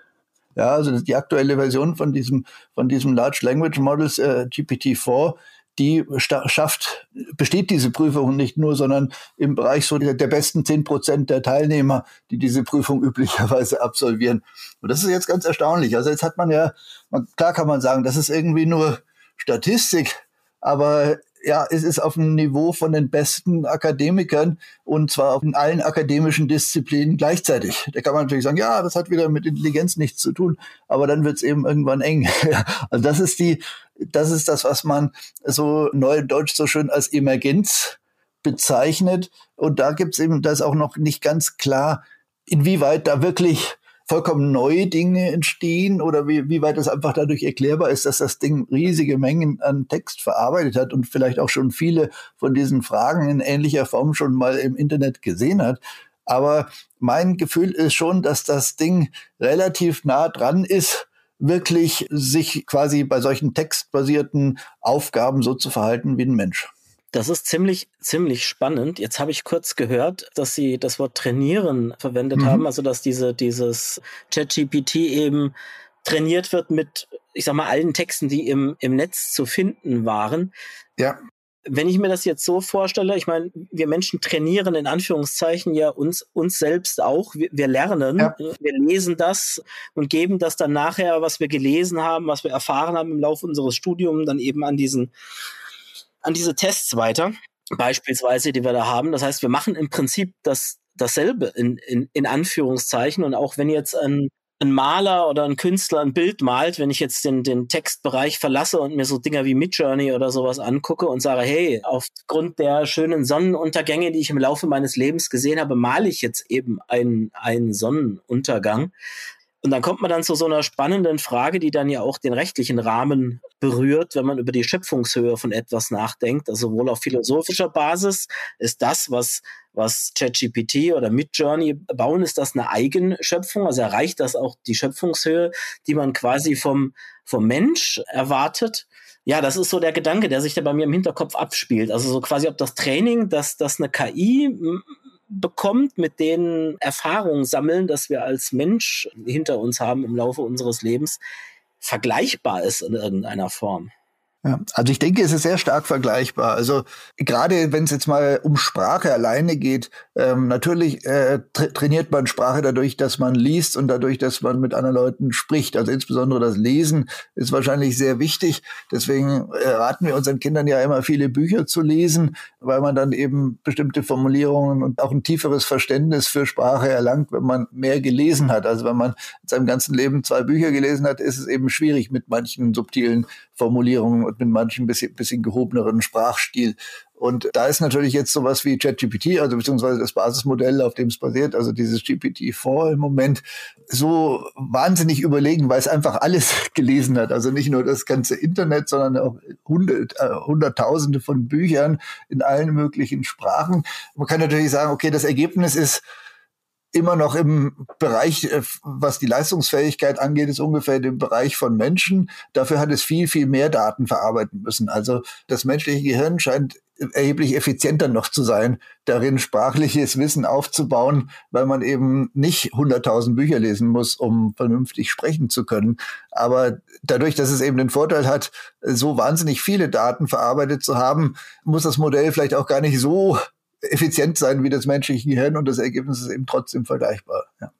Ja, also die aktuelle Version von diesem, von diesem Large Language Models äh, GPT-4, die schafft, besteht diese Prüfung nicht nur, sondern im Bereich so der, der besten zehn Prozent der Teilnehmer, die diese Prüfung üblicherweise absolvieren. Und das ist jetzt ganz erstaunlich. Also jetzt hat man ja, man, klar kann man sagen, das ist irgendwie nur Statistik, aber ja, es ist auf dem Niveau von den besten Akademikern und zwar in allen akademischen Disziplinen gleichzeitig. Da kann man natürlich sagen, ja, das hat wieder mit Intelligenz nichts zu tun, aber dann wird es eben irgendwann eng. also das ist die, das ist das, was man so neudeutsch so schön als Emergenz bezeichnet. Und da gibt es eben, da ist auch noch nicht ganz klar, inwieweit da wirklich vollkommen neue Dinge entstehen oder wie, wie weit es einfach dadurch erklärbar ist, dass das Ding riesige Mengen an Text verarbeitet hat und vielleicht auch schon viele von diesen Fragen in ähnlicher Form schon mal im Internet gesehen hat. Aber mein Gefühl ist schon, dass das Ding relativ nah dran ist, wirklich sich quasi bei solchen textbasierten Aufgaben so zu verhalten wie ein Mensch. Das ist ziemlich, ziemlich spannend. Jetzt habe ich kurz gehört, dass Sie das Wort trainieren verwendet mhm. haben, also dass diese, dieses ChatGPT eben trainiert wird mit, ich sag mal, allen Texten, die im, im Netz zu finden waren. Ja. Wenn ich mir das jetzt so vorstelle, ich meine, wir Menschen trainieren in Anführungszeichen ja uns, uns selbst auch. Wir, wir lernen, ja. wir lesen das und geben das dann nachher, was wir gelesen haben, was wir erfahren haben im Laufe unseres Studiums, dann eben an diesen an diese Tests weiter, beispielsweise, die wir da haben. Das heißt, wir machen im Prinzip das, dasselbe in, in, in Anführungszeichen. Und auch wenn jetzt ein, ein Maler oder ein Künstler ein Bild malt, wenn ich jetzt den, den Textbereich verlasse und mir so Dinger wie Midjourney oder sowas angucke und sage, hey, aufgrund der schönen Sonnenuntergänge, die ich im Laufe meines Lebens gesehen habe, male ich jetzt eben einen, einen Sonnenuntergang, und dann kommt man dann zu so einer spannenden Frage, die dann ja auch den rechtlichen Rahmen berührt, wenn man über die Schöpfungshöhe von etwas nachdenkt. Also wohl auf philosophischer Basis ist das, was was ChatGPT oder Midjourney bauen, ist das eine Eigenschöpfung? Also erreicht das auch die Schöpfungshöhe, die man quasi vom, vom Mensch erwartet? Ja, das ist so der Gedanke, der sich da bei mir im Hinterkopf abspielt. Also so quasi, ob das Training, dass das eine KI bekommt, mit den Erfahrungen sammeln, dass wir als Mensch hinter uns haben im Laufe unseres Lebens, vergleichbar ist in irgendeiner Form. Ja, also ich denke, es ist sehr stark vergleichbar. Also gerade wenn es jetzt mal um Sprache alleine geht, ähm, natürlich äh, tra trainiert man Sprache dadurch, dass man liest und dadurch, dass man mit anderen Leuten spricht. Also insbesondere das Lesen ist wahrscheinlich sehr wichtig. Deswegen äh, raten wir unseren Kindern ja immer viele Bücher zu lesen, weil man dann eben bestimmte Formulierungen und auch ein tieferes Verständnis für Sprache erlangt, wenn man mehr gelesen hat. Also wenn man in seinem ganzen Leben zwei Bücher gelesen hat, ist es eben schwierig mit manchen subtilen Formulierungen und mit manchen bisschen, bisschen gehobeneren Sprachstil. Und da ist natürlich jetzt sowas wie ChatGPT, also beziehungsweise das Basismodell, auf dem es basiert, also dieses GPT-4 im Moment, so wahnsinnig überlegen, weil es einfach alles gelesen hat. Also nicht nur das ganze Internet, sondern auch hundert, äh, hunderttausende von Büchern in allen möglichen Sprachen. Man kann natürlich sagen, okay, das Ergebnis ist, immer noch im Bereich, äh, was die Leistungsfähigkeit angeht, ist ungefähr im Bereich von Menschen. Dafür hat es viel, viel mehr Daten verarbeiten müssen. Also das menschliche Gehirn scheint erheblich effizienter noch zu sein, darin sprachliches Wissen aufzubauen, weil man eben nicht 100.000 Bücher lesen muss, um vernünftig sprechen zu können. Aber dadurch, dass es eben den Vorteil hat, so wahnsinnig viele Daten verarbeitet zu haben, muss das Modell vielleicht auch gar nicht so effizient sein wie das menschliche Gehirn und das Ergebnis ist eben trotzdem vergleichbar. Ja.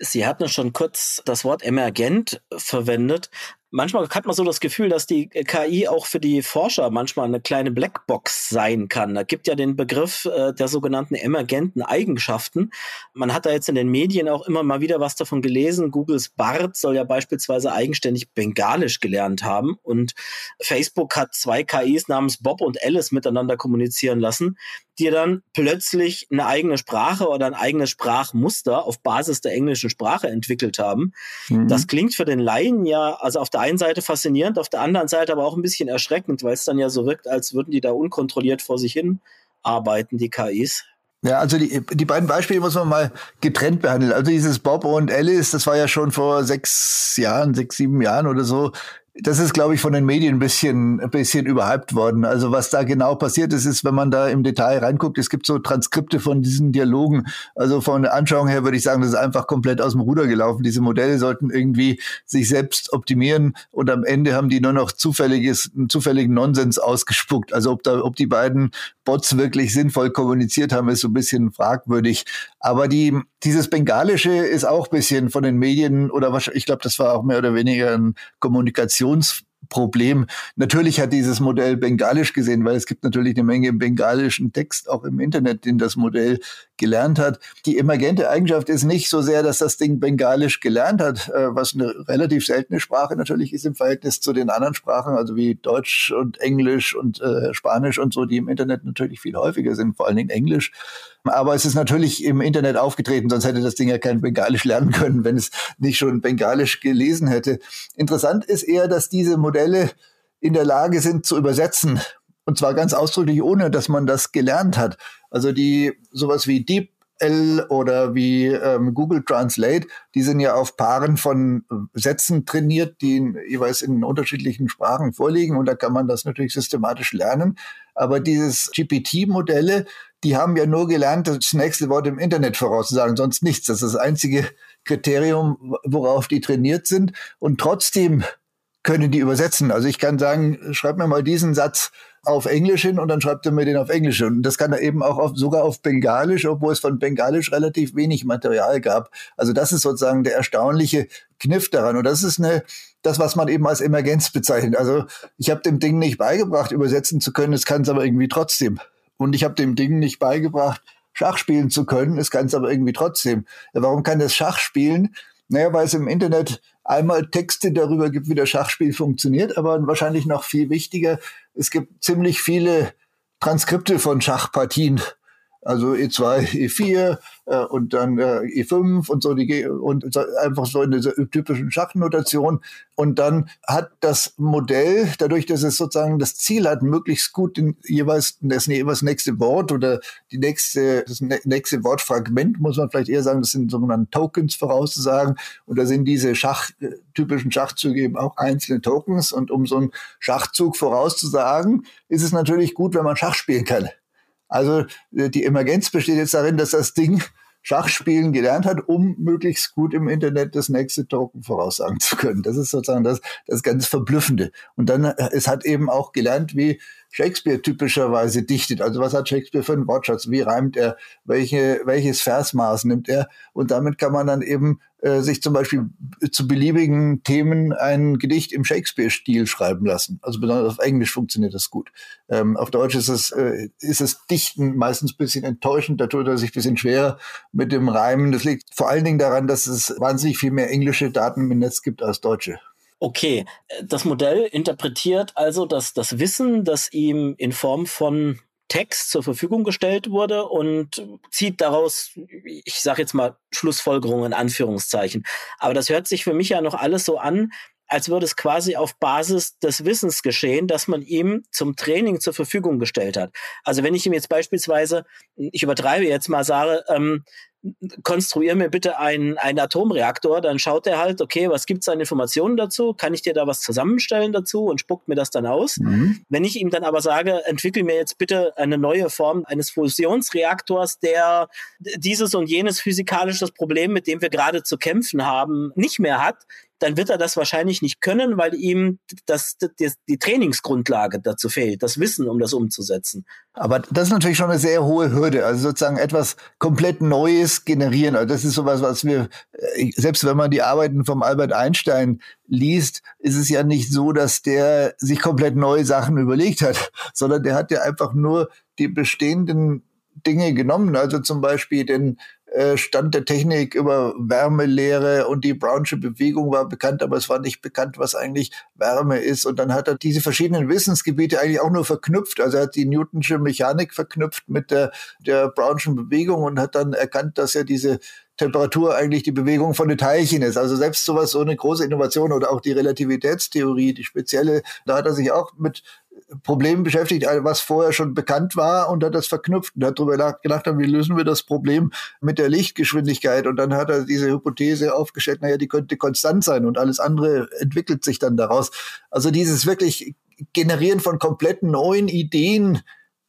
Sie hatten schon kurz das Wort emergent verwendet manchmal hat man so das Gefühl, dass die KI auch für die Forscher manchmal eine kleine Blackbox sein kann. Da gibt ja den Begriff äh, der sogenannten emergenten Eigenschaften. Man hat da jetzt in den Medien auch immer mal wieder was davon gelesen. Googles Bart soll ja beispielsweise eigenständig Bengalisch gelernt haben und Facebook hat zwei KIs namens Bob und Alice miteinander kommunizieren lassen, die dann plötzlich eine eigene Sprache oder ein eigenes Sprachmuster auf Basis der englischen Sprache entwickelt haben. Mhm. Das klingt für den Laien ja, also auf der der einen Seite faszinierend, auf der anderen Seite aber auch ein bisschen erschreckend, weil es dann ja so wirkt, als würden die da unkontrolliert vor sich hin arbeiten, die KIs. Ja, also die, die beiden Beispiele muss man mal getrennt behandeln. Also dieses Bob und Alice, das war ja schon vor sechs Jahren, sechs, sieben Jahren oder so das ist, glaube ich, von den Medien ein bisschen, ein bisschen überhyped worden. Also was da genau passiert ist, ist, wenn man da im Detail reinguckt, es gibt so Transkripte von diesen Dialogen. Also von der Anschauung her würde ich sagen, das ist einfach komplett aus dem Ruder gelaufen. Diese Modelle sollten irgendwie sich selbst optimieren und am Ende haben die nur noch zufälliges, zufälligen Nonsens ausgespuckt. Also ob da, ob die beiden Bots wirklich sinnvoll kommuniziert haben, ist so ein bisschen fragwürdig. Aber die, dieses Bengalische ist auch ein bisschen von den Medien oder wahrscheinlich, ich glaube, das war auch mehr oder weniger ein Kommunikations Problem. Natürlich hat dieses Modell Bengalisch gesehen, weil es gibt natürlich eine Menge bengalischen Text auch im Internet, den das Modell gelernt hat. Die emergente Eigenschaft ist nicht so sehr, dass das Ding Bengalisch gelernt hat, äh, was eine relativ seltene Sprache natürlich ist im Verhältnis zu den anderen Sprachen, also wie Deutsch und Englisch und äh, Spanisch und so, die im Internet natürlich viel häufiger sind, vor allen Dingen Englisch. Aber es ist natürlich im Internet aufgetreten, sonst hätte das Ding ja kein Bengalisch lernen können, wenn es nicht schon Bengalisch gelesen hätte. Interessant ist eher, dass diese Modelle in der Lage sind zu übersetzen. Und zwar ganz ausdrücklich, ohne dass man das gelernt hat. Also die sowas wie Deep L oder wie ähm, Google Translate, die sind ja auf Paaren von Sätzen trainiert, die in, jeweils in unterschiedlichen Sprachen vorliegen und da kann man das natürlich systematisch lernen. Aber dieses GPT-Modelle, die haben ja nur gelernt, das nächste Wort im Internet vorauszusagen, sonst nichts. Das ist das einzige Kriterium, worauf die trainiert sind. Und trotzdem können die übersetzen. Also ich kann sagen, schreib mir mal diesen Satz auf Englisch hin und dann schreibt er mir den auf Englisch hin. Und das kann er eben auch auf, sogar auf Bengalisch, obwohl es von Bengalisch relativ wenig Material gab. Also das ist sozusagen der erstaunliche Kniff daran. Und das ist eine, das, was man eben als Emergenz bezeichnet. Also ich habe dem Ding nicht beigebracht, übersetzen zu können, es kann es aber irgendwie trotzdem. Und ich habe dem Ding nicht beigebracht, Schach spielen zu können, es kann es aber irgendwie trotzdem. Ja, warum kann das Schach spielen? Naja, weil es im Internet einmal Texte darüber gibt, wie das Schachspiel funktioniert, aber wahrscheinlich noch viel wichtiger, es gibt ziemlich viele Transkripte von Schachpartien also E2, E4 äh, und dann äh, E5 und so die und so, einfach so in dieser typischen Schachnotation. Und dann hat das Modell, dadurch, dass es sozusagen das Ziel hat, möglichst gut den, jeweils das jeweils nächste Wort oder die nächste das nächste Wortfragment muss man vielleicht eher sagen, das sind sogenannte Tokens vorauszusagen. Und da sind diese Schach typischen Schachzüge eben auch einzelne Tokens. Und um so einen Schachzug vorauszusagen, ist es natürlich gut, wenn man Schach spielen kann. Also äh, die Emergenz besteht jetzt darin, dass das Ding Schachspielen gelernt hat, um möglichst gut im Internet das nächste Token voraussagen zu können. Das ist sozusagen das, das ganz Verblüffende. Und dann, äh, es hat eben auch gelernt, wie Shakespeare typischerweise dichtet. Also was hat Shakespeare für einen Wortschatz? Wie reimt er? Welche, welches Versmaß nimmt er? Und damit kann man dann eben äh, sich zum Beispiel zu beliebigen Themen ein Gedicht im Shakespeare-Stil schreiben lassen. Also besonders auf Englisch funktioniert das gut. Ähm, auf Deutsch ist es, äh, ist es Dichten meistens ein bisschen enttäuschend, da tut er sich ein bisschen schwerer mit dem Reimen. Das liegt vor allen Dingen daran, dass es wahnsinnig viel mehr englische Daten im Netz gibt als deutsche. Okay, das Modell interpretiert also das, das Wissen, das ihm in Form von Text zur Verfügung gestellt wurde und zieht daraus, ich sage jetzt mal Schlussfolgerungen in Anführungszeichen. Aber das hört sich für mich ja noch alles so an, als würde es quasi auf Basis des Wissens geschehen, das man ihm zum Training zur Verfügung gestellt hat. Also wenn ich ihm jetzt beispielsweise, ich übertreibe jetzt mal, sage, ähm, konstruier mir bitte einen, einen Atomreaktor, dann schaut er halt, okay, was gibt's an Informationen dazu? Kann ich dir da was zusammenstellen dazu und spuckt mir das dann aus? Mhm. Wenn ich ihm dann aber sage, entwickel mir jetzt bitte eine neue Form eines Fusionsreaktors, der dieses und jenes physikalisches Problem, mit dem wir gerade zu kämpfen haben, nicht mehr hat, dann wird er das wahrscheinlich nicht können, weil ihm das, das, die Trainingsgrundlage dazu fehlt, das Wissen, um das umzusetzen. Aber das ist natürlich schon eine sehr hohe Hürde, also sozusagen etwas komplett Neues generieren. Also das ist sowas, was wir, äh, selbst wenn man die Arbeiten vom Albert Einstein liest, ist es ja nicht so, dass der sich komplett neue Sachen überlegt hat, sondern der hat ja einfach nur die bestehenden Dinge genommen, also zum Beispiel den Stand der Technik über Wärmelehre und die Brownsche Bewegung war bekannt, aber es war nicht bekannt, was eigentlich Wärme ist. Und dann hat er diese verschiedenen Wissensgebiete eigentlich auch nur verknüpft. Also er hat die Newtonsche Mechanik verknüpft mit der, der Brownschen Bewegung und hat dann erkannt, dass er diese Temperatur eigentlich die Bewegung von den Teilchen ist. Also selbst sowas, so eine große Innovation oder auch die Relativitätstheorie, die spezielle, da hat er sich auch mit Problem beschäftigt, also was vorher schon bekannt war und hat das verknüpft und hat darüber gedacht, wie lösen wir das Problem mit der Lichtgeschwindigkeit und dann hat er diese Hypothese aufgestellt, naja, die könnte konstant sein und alles andere entwickelt sich dann daraus. Also dieses wirklich Generieren von kompletten neuen Ideen,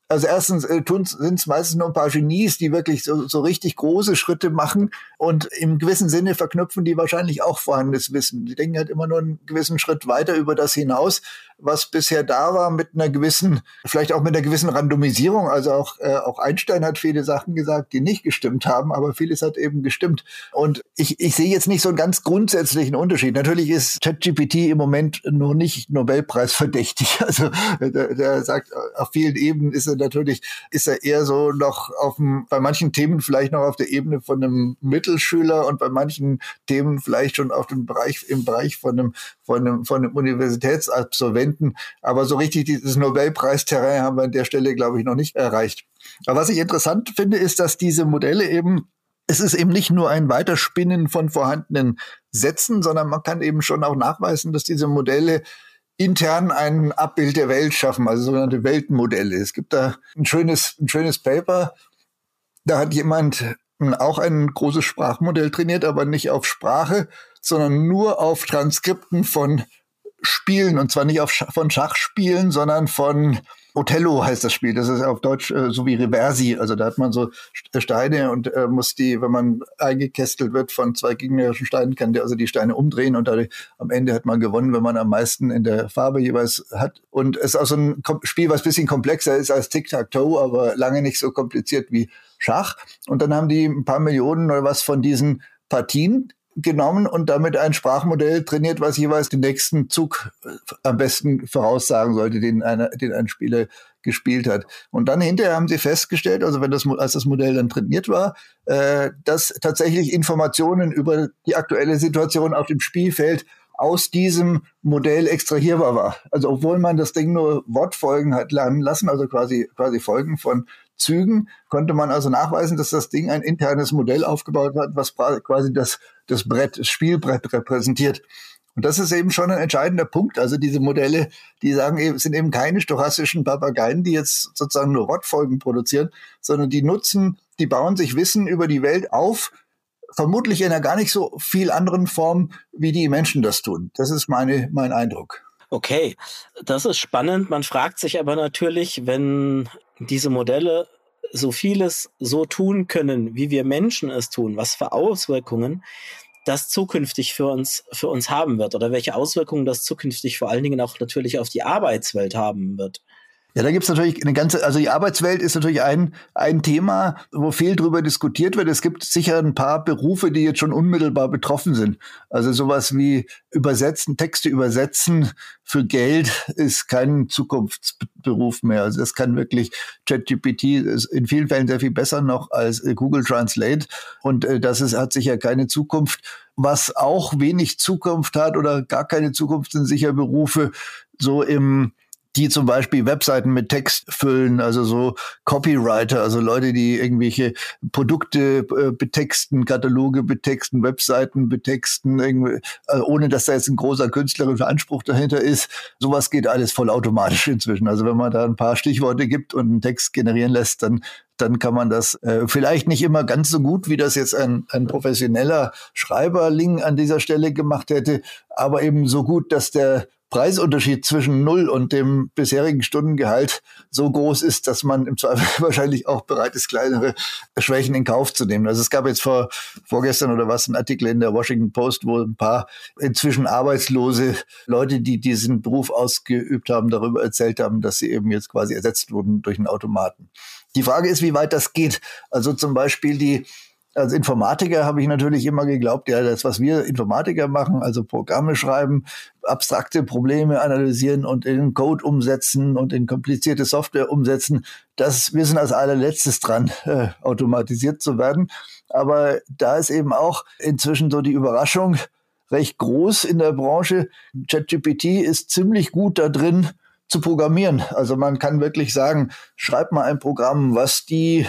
also erstens äh, sind es meistens nur ein paar Genies, die wirklich so, so richtig große Schritte machen und im gewissen Sinne verknüpfen die wahrscheinlich auch vorhandenes Wissen. Die denken halt immer nur einen gewissen Schritt weiter über das hinaus, was bisher da war, mit einer gewissen, vielleicht auch mit einer gewissen Randomisierung. Also auch, äh, auch Einstein hat viele Sachen gesagt, die nicht gestimmt haben, aber vieles hat eben gestimmt. Und ich, ich sehe jetzt nicht so einen ganz grundsätzlichen Unterschied. Natürlich ist ChatGPT im Moment noch nicht Nobelpreis verdächtig. Also der, der sagt, auf vielen Ebenen ist er natürlich, ist er eher so noch auf dem, bei manchen Themen vielleicht noch auf der Ebene von einem Mittelschüler und bei manchen Themen vielleicht schon auf dem Bereich, im Bereich von einem, von einem, von einem Universitätsabsolventen finden. Aber so richtig dieses Nobelpreisterrain haben wir an der Stelle, glaube ich, noch nicht erreicht. Aber was ich interessant finde, ist, dass diese Modelle eben es ist eben nicht nur ein Weiterspinnen von vorhandenen Sätzen, sondern man kann eben schon auch nachweisen, dass diese Modelle intern ein Abbild der Welt schaffen, also sogenannte Weltmodelle. Es gibt da ein schönes, ein schönes Paper, da hat jemand auch ein großes Sprachmodell trainiert, aber nicht auf Sprache, sondern nur auf Transkripten von Spielen und zwar nicht auf, von Schachspielen, sondern von Othello heißt das Spiel. Das ist auf Deutsch äh, so wie Reversi. Also da hat man so äh, Steine und äh, muss die, wenn man eingekästelt wird von zwei gegnerischen Steinen, kann der also die Steine umdrehen und dadurch, am Ende hat man gewonnen, wenn man am meisten in der Farbe jeweils hat. Und es ist auch so ein Spiel, was bisschen komplexer ist als Tic-Tac-Toe, aber lange nicht so kompliziert wie Schach. Und dann haben die ein paar Millionen oder was von diesen Partien genommen und damit ein Sprachmodell trainiert, was jeweils den nächsten Zug äh, am besten voraussagen sollte, den, einer, den ein Spieler gespielt hat. Und dann hinterher haben sie festgestellt, also wenn das, als das Modell dann trainiert war, äh, dass tatsächlich Informationen über die aktuelle Situation auf dem Spielfeld aus diesem Modell extrahierbar war. Also obwohl man das Ding nur Wortfolgen hat lernen lassen, also quasi, quasi Folgen von Zügen, konnte man also nachweisen, dass das Ding ein internes Modell aufgebaut hat, was quasi das, das Brett, das Spielbrett repräsentiert. Und das ist eben schon ein entscheidender Punkt. Also diese Modelle, die sagen eben, sind eben keine stochastischen Papageien, die jetzt sozusagen nur Wortfolgen produzieren, sondern die nutzen, die bauen sich Wissen über die Welt auf, vermutlich in einer gar nicht so viel anderen Form, wie die Menschen das tun. Das ist meine, mein Eindruck. Okay, das ist spannend. Man fragt sich aber natürlich, wenn diese Modelle so vieles so tun können, wie wir Menschen es tun, was für Auswirkungen das zukünftig für uns, für uns haben wird oder welche Auswirkungen das zukünftig vor allen Dingen auch natürlich auf die Arbeitswelt haben wird. Ja, da gibt's natürlich eine ganze, also die Arbeitswelt ist natürlich ein, ein Thema, wo viel drüber diskutiert wird. Es gibt sicher ein paar Berufe, die jetzt schon unmittelbar betroffen sind. Also sowas wie übersetzen, Texte übersetzen für Geld ist kein Zukunftsberuf mehr. Also das kann wirklich ChatGPT in vielen Fällen sehr viel besser noch als Google Translate. Und äh, das ist, hat sicher keine Zukunft. Was auch wenig Zukunft hat oder gar keine Zukunft sind sicher Berufe so im die zum Beispiel Webseiten mit Text füllen, also so Copywriter, also Leute, die irgendwelche Produkte äh, betexten, Kataloge betexten, Webseiten betexten, irgendwie, äh, ohne dass da jetzt ein großer künstlerischer Anspruch dahinter ist. Sowas geht alles vollautomatisch inzwischen. Also wenn man da ein paar Stichworte gibt und einen Text generieren lässt, dann dann kann man das äh, vielleicht nicht immer ganz so gut, wie das jetzt ein, ein professioneller Schreiberling an dieser Stelle gemacht hätte, aber eben so gut, dass der Preisunterschied zwischen Null und dem bisherigen Stundengehalt so groß ist, dass man im Zweifel wahrscheinlich auch bereit ist, kleinere Schwächen in Kauf zu nehmen. Also es gab jetzt vor, vorgestern oder was einen Artikel in der Washington Post, wo ein paar inzwischen arbeitslose Leute, die diesen Beruf ausgeübt haben, darüber erzählt haben, dass sie eben jetzt quasi ersetzt wurden durch einen Automaten. Die Frage ist, wie weit das geht. Also zum Beispiel die als Informatiker habe ich natürlich immer geglaubt, ja, das, was wir Informatiker machen, also Programme schreiben, abstrakte Probleme analysieren und in Code umsetzen und in komplizierte Software umsetzen, das, wir sind als allerletztes dran, äh, automatisiert zu werden. Aber da ist eben auch inzwischen so die Überraschung recht groß in der Branche. ChatGPT ist ziemlich gut da drin, zu programmieren. Also man kann wirklich sagen, schreib mal ein Programm, was die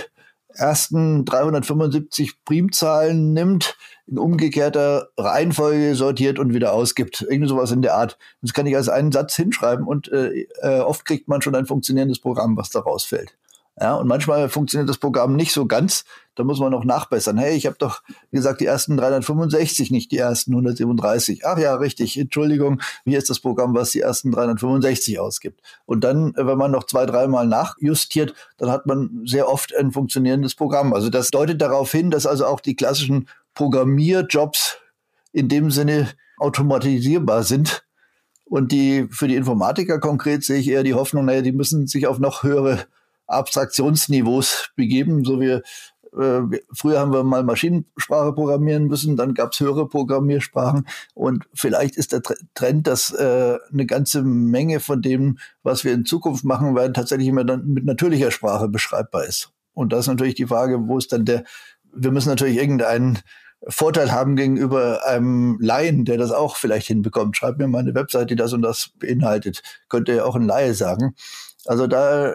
ersten 375 Primzahlen nimmt, in umgekehrter Reihenfolge sortiert und wieder ausgibt. Irgendwie sowas in der Art. Das kann ich als einen Satz hinschreiben und äh, äh, oft kriegt man schon ein funktionierendes Programm, was da rausfällt. Ja, und manchmal funktioniert das Programm nicht so ganz. Da muss man noch nachbessern. Hey, ich habe doch gesagt, die ersten 365, nicht die ersten 137. Ach ja, richtig. Entschuldigung, hier ist das Programm, was die ersten 365 ausgibt. Und dann, wenn man noch zwei, dreimal nachjustiert, dann hat man sehr oft ein funktionierendes Programm. Also das deutet darauf hin, dass also auch die klassischen Programmierjobs in dem Sinne automatisierbar sind. Und die für die Informatiker konkret sehe ich eher die Hoffnung, naja, die müssen sich auf noch höhere Abstraktionsniveaus begeben, so wie äh, früher haben wir mal Maschinensprache programmieren müssen, dann gab es höhere Programmiersprachen und vielleicht ist der Trend, dass äh, eine ganze Menge von dem, was wir in Zukunft machen werden, tatsächlich immer dann mit natürlicher Sprache beschreibbar ist. Und da ist natürlich die Frage, wo ist dann der, wir müssen natürlich irgendeinen Vorteil haben gegenüber einem Laien, der das auch vielleicht hinbekommt. Schreib mir mal eine Webseite, die das und das beinhaltet. Könnte ja auch ein Laie sagen. Also da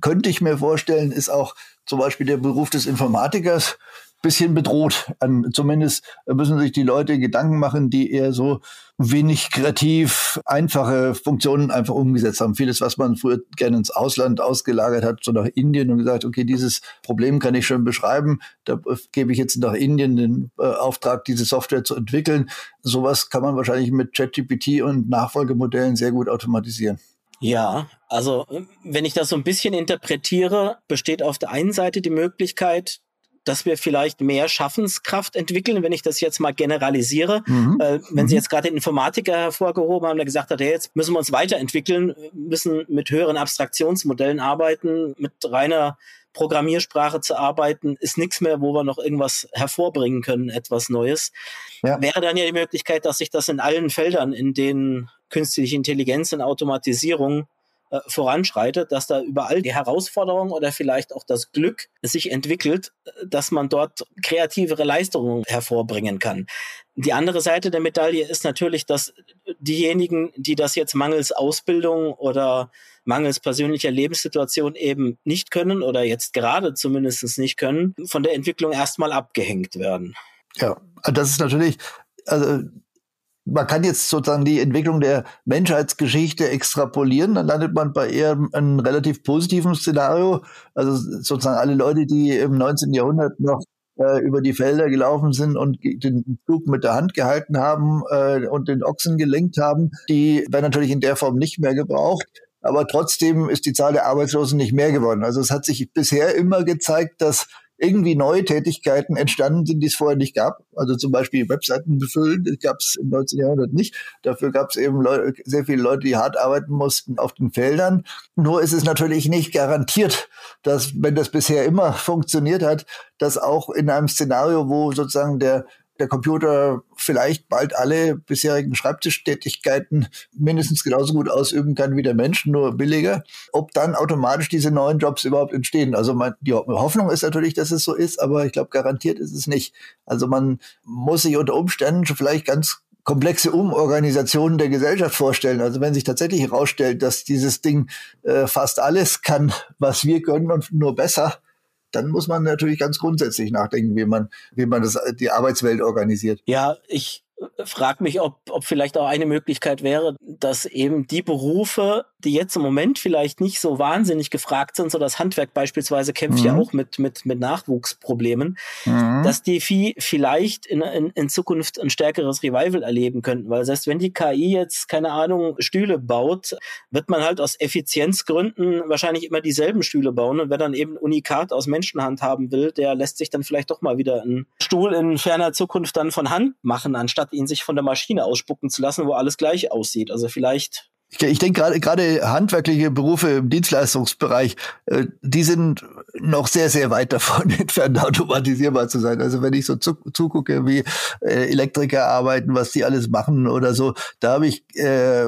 könnte ich mir vorstellen, ist auch zum Beispiel der Beruf des Informatikers bisschen bedroht. An, zumindest müssen sich die Leute Gedanken machen, die eher so wenig kreativ einfache Funktionen einfach umgesetzt haben. Vieles, was man früher gerne ins Ausland ausgelagert hat, so nach Indien und gesagt, okay, dieses Problem kann ich schon beschreiben, da gebe ich jetzt nach Indien den äh, Auftrag, diese Software zu entwickeln. Sowas kann man wahrscheinlich mit ChatGPT und Nachfolgemodellen sehr gut automatisieren. Ja, also wenn ich das so ein bisschen interpretiere, besteht auf der einen Seite die Möglichkeit, dass wir vielleicht mehr Schaffenskraft entwickeln, wenn ich das jetzt mal generalisiere. Mhm. Äh, wenn Sie mhm. jetzt gerade den Informatiker hervorgehoben haben, der gesagt hat, hey, jetzt müssen wir uns weiterentwickeln, müssen mit höheren Abstraktionsmodellen arbeiten, mit reiner Programmiersprache zu arbeiten, ist nichts mehr, wo wir noch irgendwas hervorbringen können, etwas Neues. Ja. Wäre dann ja die Möglichkeit, dass sich das in allen Feldern, in denen künstliche Intelligenz und Automatisierung äh, voranschreitet, dass da überall die Herausforderung oder vielleicht auch das Glück sich entwickelt, äh, dass man dort kreativere Leistungen hervorbringen kann. Die andere Seite der Medaille ist natürlich, dass diejenigen, die das jetzt mangels Ausbildung oder mangels persönlicher Lebenssituation eben nicht können oder jetzt gerade zumindest nicht können, von der Entwicklung erstmal abgehängt werden. Ja, das ist natürlich, also man kann jetzt sozusagen die Entwicklung der Menschheitsgeschichte extrapolieren, dann landet man bei eher einem relativ positiven Szenario. Also sozusagen alle Leute, die im 19. Jahrhundert noch äh, über die Felder gelaufen sind und den Flug mit der Hand gehalten haben äh, und den Ochsen gelenkt haben, die werden natürlich in der Form nicht mehr gebraucht. Aber trotzdem ist die Zahl der Arbeitslosen nicht mehr geworden. Also es hat sich bisher immer gezeigt, dass irgendwie neue Tätigkeiten entstanden sind, die es vorher nicht gab. Also zum Beispiel Webseiten befüllen, das gab es im 19. Jahrhundert nicht. Dafür gab es eben Leute, sehr viele Leute, die hart arbeiten mussten auf den Feldern. Nur ist es natürlich nicht garantiert, dass, wenn das bisher immer funktioniert hat, dass auch in einem Szenario, wo sozusagen der der Computer vielleicht bald alle bisherigen Schreibtischtätigkeiten mindestens genauso gut ausüben kann wie der Mensch, nur billiger, ob dann automatisch diese neuen Jobs überhaupt entstehen. Also man, die Hoffnung ist natürlich, dass es so ist, aber ich glaube, garantiert ist es nicht. Also man muss sich unter Umständen schon vielleicht ganz komplexe Umorganisationen der Gesellschaft vorstellen. Also wenn sich tatsächlich herausstellt, dass dieses Ding äh, fast alles kann, was wir können und nur besser, dann muss man natürlich ganz grundsätzlich nachdenken, wie man, wie man das, die Arbeitswelt organisiert. Ja, ich frage mich, ob, ob vielleicht auch eine Möglichkeit wäre, dass eben die Berufe, die jetzt im Moment vielleicht nicht so wahnsinnig gefragt sind, so das Handwerk beispielsweise kämpft mhm. ja auch mit, mit, mit Nachwuchsproblemen, mhm. dass die viel, vielleicht in, in, in Zukunft ein stärkeres Revival erleben könnten. Weil selbst wenn die KI jetzt, keine Ahnung, Stühle baut, wird man halt aus Effizienzgründen wahrscheinlich immer dieselben Stühle bauen. Und wer dann eben Unikat aus Menschenhand haben will, der lässt sich dann vielleicht doch mal wieder einen Stuhl in ferner Zukunft dann von Hand machen, anstatt ihn sich von der Maschine ausspucken zu lassen, wo alles gleich aussieht. Also vielleicht ich, ich denke gerade gerade handwerkliche Berufe im Dienstleistungsbereich, äh, die sind noch sehr sehr weit davon entfernt automatisierbar zu sein. Also wenn ich so zu, zugucke, wie äh, Elektriker arbeiten, was die alles machen oder so, da habe ich äh,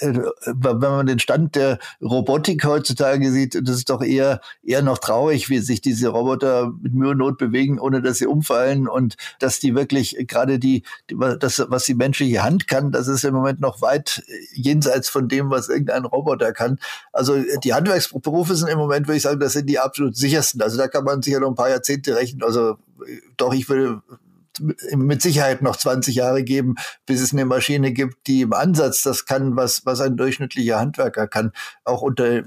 wenn man den Stand der Robotik heutzutage sieht, das ist doch eher, eher noch traurig, wie sich diese Roboter mit Mühe und Not bewegen, ohne dass sie umfallen und dass die wirklich gerade die, das, was die menschliche Hand kann, das ist im Moment noch weit jenseits von dem, was irgendein Roboter kann. Also die Handwerksberufe sind im Moment, würde ich sagen, das sind die absolut sichersten. Also da kann man sicher noch ein paar Jahrzehnte rechnen. Also doch, ich würde mit Sicherheit noch 20 Jahre geben, bis es eine Maschine gibt, die im Ansatz das kann, was, was ein durchschnittlicher Handwerker kann, auch unter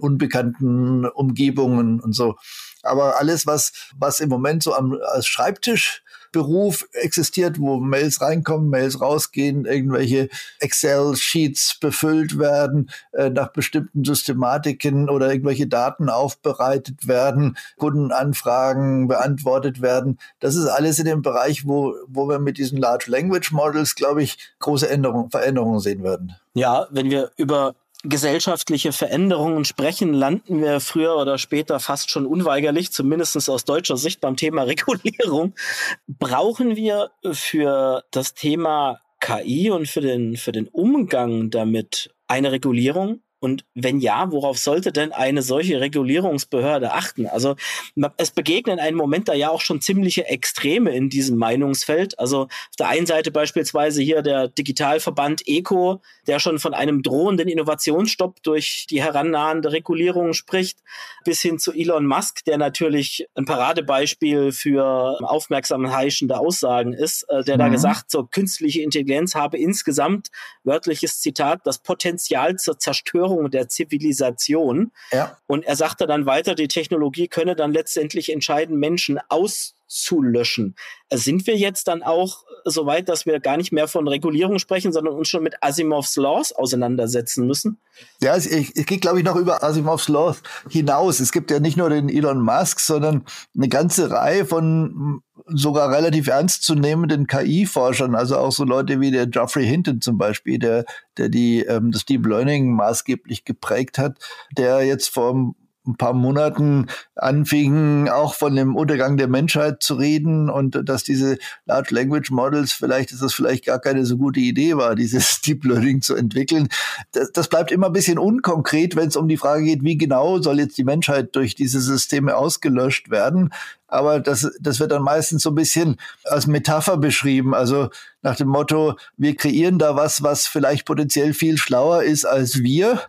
unbekannten Umgebungen und so. Aber alles, was, was im Moment so am, als Schreibtisch Beruf existiert, wo Mails reinkommen, Mails rausgehen, irgendwelche Excel-Sheets befüllt werden, äh, nach bestimmten Systematiken oder irgendwelche Daten aufbereitet werden, Kundenanfragen beantwortet werden. Das ist alles in dem Bereich, wo, wo wir mit diesen Large Language Models, glaube ich, große Änderungen, Veränderungen sehen werden. Ja, wenn wir über gesellschaftliche Veränderungen sprechen, landen wir früher oder später fast schon unweigerlich, zumindest aus deutscher Sicht beim Thema Regulierung. Brauchen wir für das Thema KI und für den, für den Umgang damit eine Regulierung? Und wenn ja, worauf sollte denn eine solche Regulierungsbehörde achten? Also es begegnen einen Moment da ja auch schon ziemliche Extreme in diesem Meinungsfeld. Also auf der einen Seite beispielsweise hier der Digitalverband ECO, der schon von einem drohenden Innovationsstopp durch die herannahende Regulierung spricht, bis hin zu Elon Musk, der natürlich ein Paradebeispiel für aufmerksam heischende Aussagen ist, äh, der mhm. da gesagt, so künstliche Intelligenz habe insgesamt, wörtliches Zitat, das Potenzial zur Zerstörung Zerstörung der Zivilisation. Ja. Und er sagte dann weiter, die Technologie könne dann letztendlich entscheiden, Menschen auszulöschen. Sind wir jetzt dann auch so weit, dass wir gar nicht mehr von Regulierung sprechen, sondern uns schon mit Asimovs Laws auseinandersetzen müssen? Ja, es, es geht, glaube ich, noch über Asimovs Laws hinaus. Es gibt ja nicht nur den Elon Musk, sondern eine ganze Reihe von sogar relativ ernst zu nehmenden KI-Forschern, also auch so Leute wie der Geoffrey Hinton zum Beispiel, der, der die, ähm, das Deep Learning maßgeblich geprägt hat, der jetzt vor ein paar Monaten anfingen, auch von dem Untergang der Menschheit zu reden und dass diese Large Language Models vielleicht, dass das vielleicht gar keine so gute Idee war, dieses Deep Learning zu entwickeln. Das, das bleibt immer ein bisschen unkonkret, wenn es um die Frage geht, wie genau soll jetzt die Menschheit durch diese Systeme ausgelöscht werden. Aber das, das wird dann meistens so ein bisschen als Metapher beschrieben. Also nach dem Motto, wir kreieren da was, was vielleicht potenziell viel schlauer ist als wir.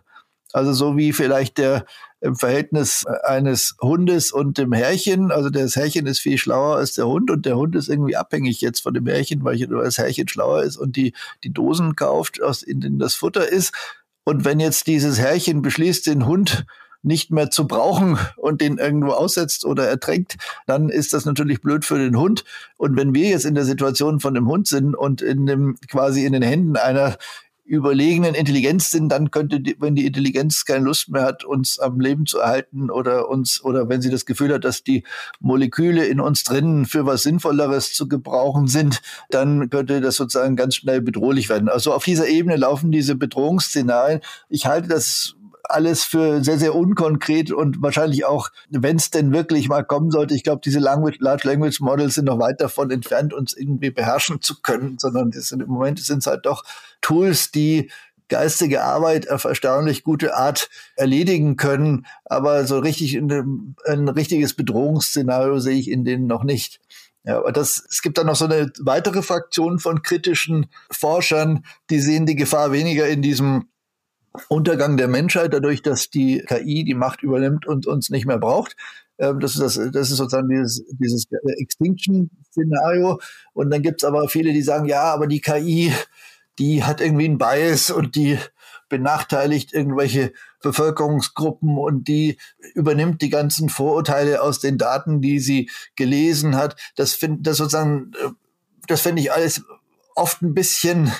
Also so wie vielleicht der im Verhältnis eines Hundes und dem Herrchen. Also das Herrchen ist viel schlauer als der Hund und der Hund ist irgendwie abhängig jetzt von dem Herrchen, weil das Herrchen schlauer ist und die, die Dosen kauft, aus denen das Futter ist. Und wenn jetzt dieses Herrchen beschließt, den Hund nicht mehr zu brauchen und den irgendwo aussetzt oder ertränkt, dann ist das natürlich blöd für den Hund. Und wenn wir jetzt in der Situation von dem Hund sind und in dem quasi in den Händen einer überlegenen Intelligenz sind, dann könnte, die, wenn die Intelligenz keine Lust mehr hat, uns am Leben zu erhalten oder uns, oder wenn sie das Gefühl hat, dass die Moleküle in uns drinnen für was Sinnvolleres zu gebrauchen sind, dann könnte das sozusagen ganz schnell bedrohlich werden. Also auf dieser Ebene laufen diese Bedrohungsszenarien. Ich halte das alles für sehr, sehr unkonkret und wahrscheinlich auch, wenn es denn wirklich mal kommen sollte, ich glaube, diese Language, Large Language Models sind noch weit davon entfernt, uns irgendwie beherrschen zu können, sondern sind, im Moment sind es halt doch Tools, die geistige Arbeit auf erstaunlich gute Art erledigen können. Aber so richtig dem, ein richtiges Bedrohungsszenario sehe ich in denen noch nicht. Ja, aber das, es gibt dann noch so eine weitere Fraktion von kritischen Forschern, die sehen die Gefahr weniger in diesem Untergang der Menschheit, dadurch, dass die KI die Macht übernimmt und uns nicht mehr braucht. Ähm, das ist, das, das ist sozusagen dieses, dieses Extinction-Szenario. Und dann gibt es aber viele, die sagen, ja, aber die KI, die hat irgendwie einen Bias und die benachteiligt irgendwelche Bevölkerungsgruppen und die übernimmt die ganzen Vorurteile aus den Daten, die sie gelesen hat. Das finde das sozusagen, äh, das finde ich alles oft ein bisschen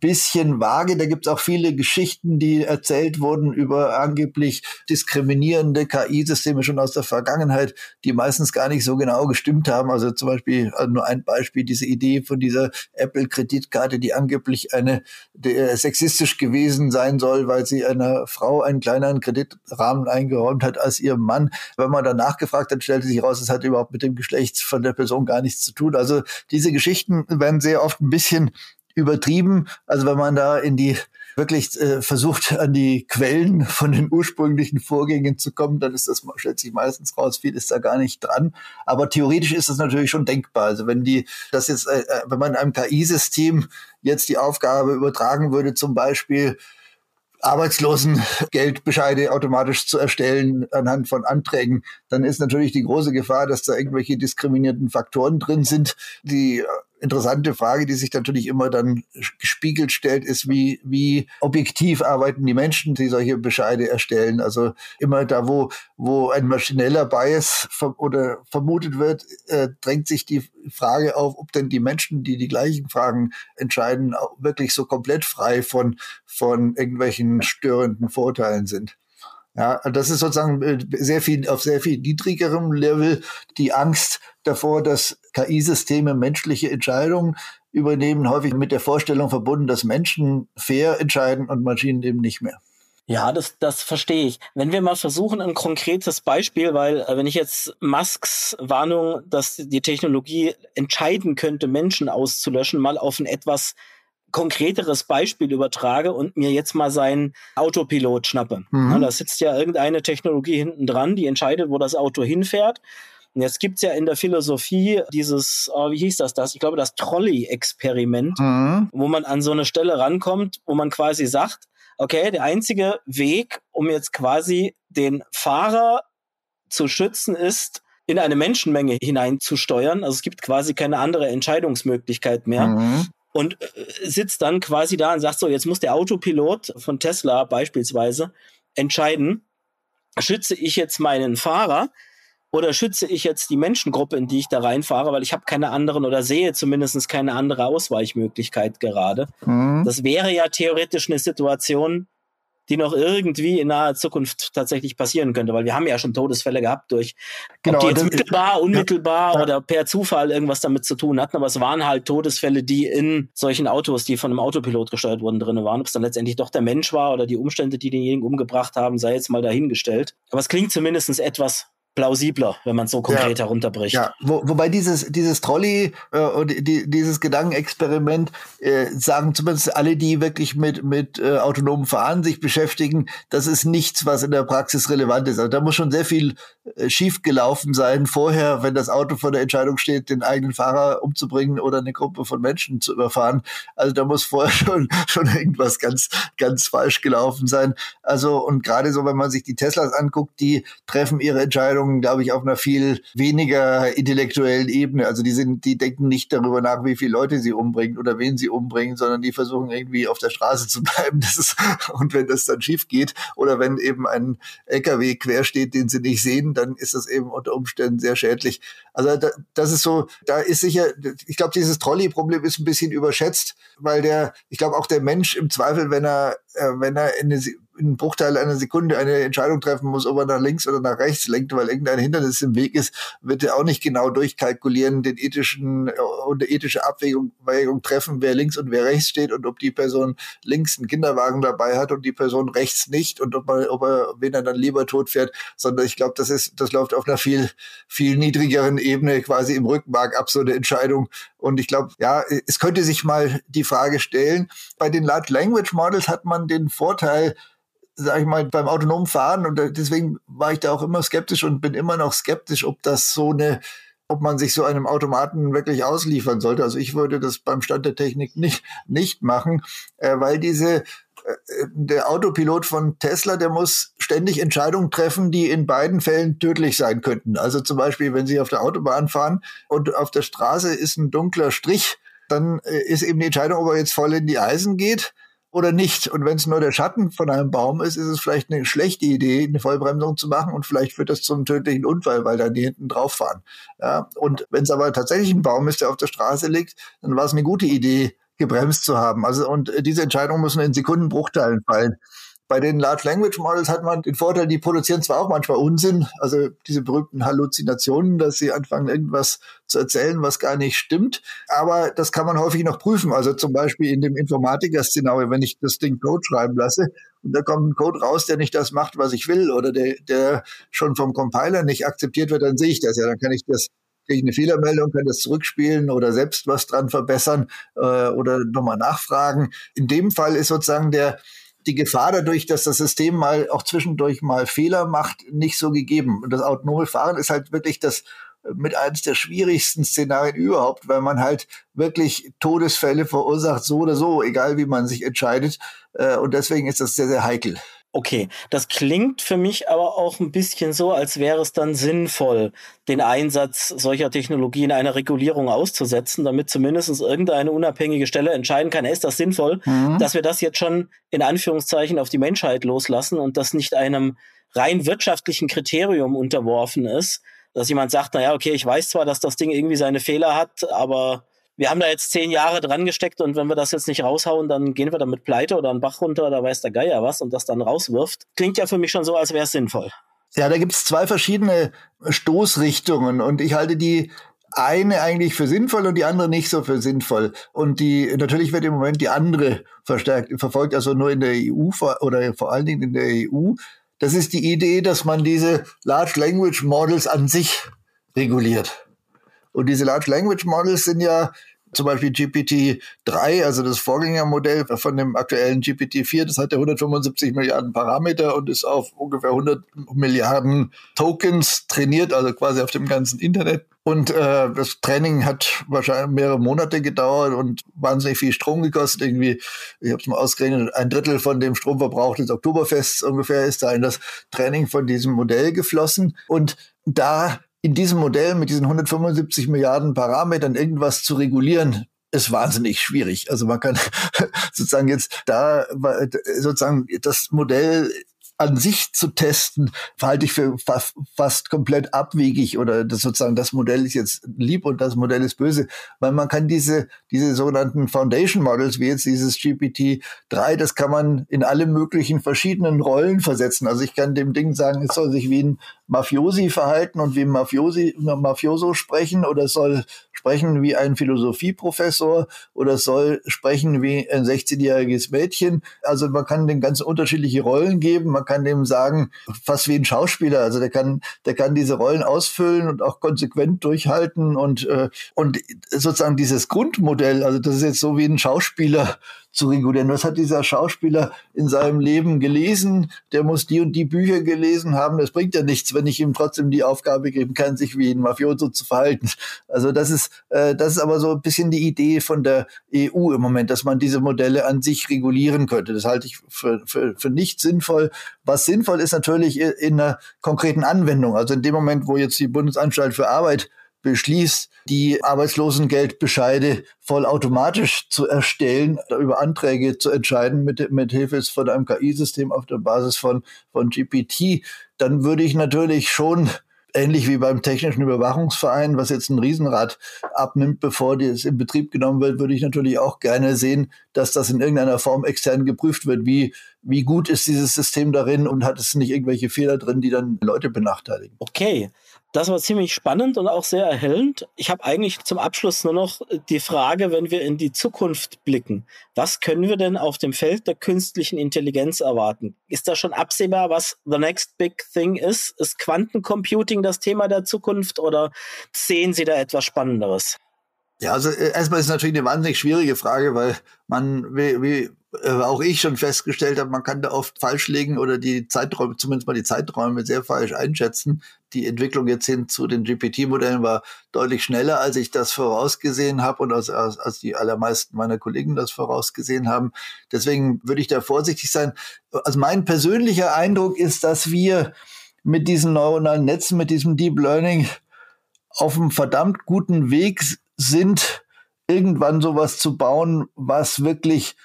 bisschen vage. Da gibt es auch viele Geschichten, die erzählt wurden über angeblich diskriminierende KI-Systeme schon aus der Vergangenheit, die meistens gar nicht so genau gestimmt haben. Also zum Beispiel also nur ein Beispiel, diese Idee von dieser Apple-Kreditkarte, die angeblich eine der sexistisch gewesen sein soll, weil sie einer Frau einen kleineren Kreditrahmen eingeräumt hat als ihrem Mann. Wenn man danach gefragt hat, stellte sich raus, es hat überhaupt mit dem Geschlecht von der Person gar nichts zu tun. Also diese Geschichten werden sehr oft ein bisschen übertrieben. Also wenn man da in die wirklich äh, versucht, an die Quellen von den ursprünglichen Vorgängen zu kommen, dann ist das, stellt sich meistens raus, viel ist da gar nicht dran. Aber theoretisch ist das natürlich schon denkbar. Also wenn die, das jetzt, äh, äh wenn man einem KI-System jetzt die Aufgabe übertragen würde, zum Beispiel Arbeitslosengeldbescheide automatisch zu erstellen anhand von Anträgen, dann ist natürlich die große Gefahr, dass da irgendwelche diskriminierten Faktoren drin sind, die interessante Frage, die sich natürlich immer dann gespiegelt stellt, ist, wie, wie objektiv arbeiten die Menschen, die solche Bescheide erstellen. Also immer da, wo, wo ein maschineller Bias ver oder vermutet wird, äh, drängt sich die Frage auf, ob denn die Menschen, die die gleichen Fragen entscheiden, wirklich so komplett frei von, von irgendwelchen störenden Vorteilen sind. Ja, das ist sozusagen äh, sehr viel, auf sehr viel niedrigerem Level die Angst davor, dass KI-Systeme menschliche Entscheidungen übernehmen, häufig mit der Vorstellung verbunden, dass Menschen fair entscheiden und Maschinen eben nicht mehr. Ja, das, das verstehe ich. Wenn wir mal versuchen, ein konkretes Beispiel, weil äh, wenn ich jetzt Musks Warnung, dass die Technologie entscheiden könnte, Menschen auszulöschen, mal auf ein etwas konkreteres Beispiel übertrage und mir jetzt mal seinen Autopilot schnappe. Mhm. Ja, da sitzt ja irgendeine Technologie hinten dran, die entscheidet, wo das Auto hinfährt. Jetzt gibt's ja in der Philosophie dieses, oh, wie hieß das das? Ich glaube, das Trolley-Experiment, mhm. wo man an so eine Stelle rankommt, wo man quasi sagt, okay, der einzige Weg, um jetzt quasi den Fahrer zu schützen, ist, in eine Menschenmenge hineinzusteuern. Also es gibt quasi keine andere Entscheidungsmöglichkeit mehr. Mhm und äh, sitzt dann quasi da und sagt so, jetzt muss der Autopilot von Tesla beispielsweise entscheiden, schütze ich jetzt meinen Fahrer oder schütze ich jetzt die Menschengruppe, in die ich da reinfahre, weil ich habe keine anderen oder sehe zumindest keine andere Ausweichmöglichkeit gerade. Mhm. Das wäre ja theoretisch eine Situation, die noch irgendwie in naher Zukunft tatsächlich passieren könnte, weil wir haben ja schon Todesfälle gehabt durch, genau, ob die jetzt mittelbar, unmittelbar ja, oder per Zufall irgendwas damit zu tun hatten, aber es waren halt Todesfälle, die in solchen Autos, die von einem Autopilot gesteuert wurden, drin waren. Ob es dann letztendlich doch der Mensch war oder die Umstände, die denjenigen umgebracht haben, sei jetzt mal dahingestellt. Aber es klingt zumindest etwas plausibler, wenn man es so konkret ja, herunterbricht. Ja, Wo, wobei dieses, dieses Trolley äh, und die, dieses Gedankenexperiment äh, sagen zumindest alle, die wirklich mit, mit äh, autonomem Fahren sich beschäftigen, das ist nichts, was in der Praxis relevant ist. Also da muss schon sehr viel äh, schief gelaufen sein vorher, wenn das Auto vor der Entscheidung steht, den eigenen Fahrer umzubringen oder eine Gruppe von Menschen zu überfahren. Also da muss vorher schon, schon irgendwas ganz, ganz falsch gelaufen sein. Also und gerade so, wenn man sich die Teslas anguckt, die treffen ihre Entscheidung Entscheidungen, glaube ich, auf einer viel weniger intellektuellen Ebene. Also die sind, die denken nicht darüber nach, wie viele Leute sie umbringen oder wen sie umbringen, sondern die versuchen irgendwie auf der Straße zu bleiben. Das ist, und wenn das dann schief geht oder wenn eben ein LKW quer steht, den sie nicht sehen, dann ist das eben unter Umständen sehr schädlich. Also da, das ist so, da ist sicher, ich glaube, dieses Trolley-Problem ist ein bisschen überschätzt, weil der, ich glaube auch der Mensch im Zweifel, wenn er, äh, wenn er in eine in Bruchteil einer Sekunde eine Entscheidung treffen muss, ob er nach links oder nach rechts lenkt, weil irgendein Hindernis im Weg ist, wird er auch nicht genau durchkalkulieren, den ethischen und äh, ethische Abwägung treffen, wer links und wer rechts steht und ob die Person links einen Kinderwagen dabei hat und die Person rechts nicht und ob, man, ob er, wen er dann lieber tot fährt, sondern ich glaube, das ist, das läuft auf einer viel, viel niedrigeren Ebene quasi im Rückenmark ab, so eine Entscheidung. Und ich glaube, ja, es könnte sich mal die Frage stellen, bei den Large Language Models hat man den Vorteil, sag ich mal, beim autonomen Fahren und deswegen war ich da auch immer skeptisch und bin immer noch skeptisch, ob das so eine ob man sich so einem Automaten wirklich ausliefern sollte. Also ich würde das beim Stand der Technik nicht, nicht machen, äh, weil diese äh, der Autopilot von Tesla, der muss ständig Entscheidungen treffen, die in beiden Fällen tödlich sein könnten. Also zum Beispiel, wenn Sie auf der Autobahn fahren und auf der Straße ist ein dunkler Strich, dann äh, ist eben die Entscheidung, ob er jetzt voll in die Eisen geht oder nicht. Und wenn es nur der Schatten von einem Baum ist, ist es vielleicht eine schlechte Idee, eine Vollbremsung zu machen und vielleicht führt das zu einem tödlichen Unfall, weil dann die hinten drauf fahren. Ja, und wenn es aber tatsächlich ein Baum ist, der auf der Straße liegt, dann war es eine gute Idee, gebremst zu haben. Also und diese Entscheidungen müssen in Sekundenbruchteilen fallen. Bei den Large Language Models hat man den Vorteil, die produzieren zwar auch manchmal Unsinn, also diese berühmten Halluzinationen, dass sie anfangen, irgendwas zu erzählen, was gar nicht stimmt, aber das kann man häufig noch prüfen. Also zum Beispiel in dem Informatiker-Szenario, wenn ich das Ding Code schreiben lasse und da kommt ein Code raus, der nicht das macht, was ich will oder der, der schon vom Compiler nicht akzeptiert wird, dann sehe ich das ja, dann kann ich das kriege ich eine Fehlermeldung, kann das zurückspielen oder selbst was dran verbessern äh, oder nochmal nachfragen. In dem Fall ist sozusagen der die Gefahr dadurch, dass das System mal auch zwischendurch mal Fehler macht, nicht so gegeben. Und das autonome Fahren ist halt wirklich das äh, mit eines der schwierigsten Szenarien überhaupt, weil man halt wirklich Todesfälle verursacht, so oder so, egal wie man sich entscheidet. Äh, und deswegen ist das sehr, sehr heikel. Okay, das klingt für mich aber auch ein bisschen so, als wäre es dann sinnvoll, den Einsatz solcher Technologien einer Regulierung auszusetzen, damit zumindest irgendeine unabhängige Stelle entscheiden kann, ist das sinnvoll, mhm. dass wir das jetzt schon in Anführungszeichen auf die Menschheit loslassen und das nicht einem rein wirtschaftlichen Kriterium unterworfen ist, dass jemand sagt, na ja, okay, ich weiß zwar, dass das Ding irgendwie seine Fehler hat, aber wir haben da jetzt zehn Jahre dran gesteckt und wenn wir das jetzt nicht raushauen, dann gehen wir damit pleite oder einen Bach runter oder weiß der Geier was und das dann rauswirft. Klingt ja für mich schon so, als wäre es sinnvoll. Ja, da gibt es zwei verschiedene Stoßrichtungen und ich halte die eine eigentlich für sinnvoll und die andere nicht so für sinnvoll. Und die, natürlich wird im Moment die andere verstärkt, verfolgt, also nur in der EU oder vor allen Dingen in der EU. Das ist die Idee, dass man diese Large Language Models an sich reguliert. Und diese Large Language Models sind ja zum Beispiel GPT-3, also das Vorgängermodell von dem aktuellen GPT-4, das hat ja 175 Milliarden Parameter und ist auf ungefähr 100 Milliarden Tokens trainiert, also quasi auf dem ganzen Internet. Und äh, das Training hat wahrscheinlich mehrere Monate gedauert und wahnsinnig viel Strom gekostet. Irgendwie, ich habe es mal ausgerechnet, ein Drittel von dem Stromverbrauch des Oktoberfests ungefähr ist da in das Training von diesem Modell geflossen. Und da in diesem Modell mit diesen 175 Milliarden Parametern irgendwas zu regulieren, ist wahnsinnig schwierig. Also man kann sozusagen jetzt da sozusagen das Modell an sich zu testen, halte ich für fast, komplett abwegig oder das sozusagen das Modell ist jetzt lieb und das Modell ist böse, weil man kann diese diese sogenannten Foundation Models wie jetzt dieses GPT 3, das kann man in alle möglichen verschiedenen Rollen versetzen. Also ich kann dem Ding sagen, es soll sich wie ein Mafiosi verhalten und wie Mafiosi, Mafioso sprechen oder soll sprechen wie ein Philosophieprofessor oder soll sprechen wie ein 16-jähriges Mädchen. Also man kann den ganz unterschiedliche Rollen geben. Man kann dem sagen, fast wie ein Schauspieler. Also der kann, der kann diese Rollen ausfüllen und auch konsequent durchhalten und, äh, und sozusagen dieses Grundmodell, also das ist jetzt so wie ein Schauspieler zu regulieren. Was hat dieser Schauspieler in seinem Leben gelesen? Der muss die und die Bücher gelesen haben. Das bringt ja nichts, wenn ich ihm trotzdem die Aufgabe geben kann, sich wie ein Mafioso zu verhalten. Also das ist, äh, das ist aber so ein bisschen die Idee von der EU im Moment, dass man diese Modelle an sich regulieren könnte. Das halte ich für, für, für nicht sinnvoll. Was sinnvoll ist natürlich in einer konkreten Anwendung. Also in dem Moment, wo jetzt die Bundesanstalt für Arbeit beschließt, die Arbeitslosengeldbescheide vollautomatisch zu erstellen, über Anträge zu entscheiden mit, mit Hilfe von einem KI-System auf der Basis von, von GPT, dann würde ich natürlich schon ähnlich wie beim Technischen Überwachungsverein, was jetzt ein Riesenrad abnimmt, bevor es in Betrieb genommen wird, würde ich natürlich auch gerne sehen, dass das in irgendeiner Form extern geprüft wird. Wie, wie gut ist dieses System darin und hat es nicht irgendwelche Fehler drin, die dann Leute benachteiligen? Okay. Das war ziemlich spannend und auch sehr erhellend. Ich habe eigentlich zum Abschluss nur noch die Frage, wenn wir in die Zukunft blicken, was können wir denn auf dem Feld der künstlichen Intelligenz erwarten? Ist da schon absehbar, was the next big thing ist? Ist Quantencomputing das Thema der Zukunft oder sehen Sie da etwas Spannenderes? Ja, also äh, erstmal ist natürlich eine wahnsinnig schwierige Frage, weil man, wie, wie äh, auch ich schon festgestellt habe, man kann da oft falsch liegen oder die Zeiträume, zumindest mal die Zeiträume sehr falsch einschätzen. Die Entwicklung jetzt hin zu den GPT-Modellen war deutlich schneller, als ich das vorausgesehen habe und als, als, als die allermeisten meiner Kollegen das vorausgesehen haben. Deswegen würde ich da vorsichtig sein. Also mein persönlicher Eindruck ist, dass wir mit diesen neuronalen Netzen, mit diesem Deep Learning auf einem verdammt guten Weg sind, irgendwann sowas zu bauen, was wirklich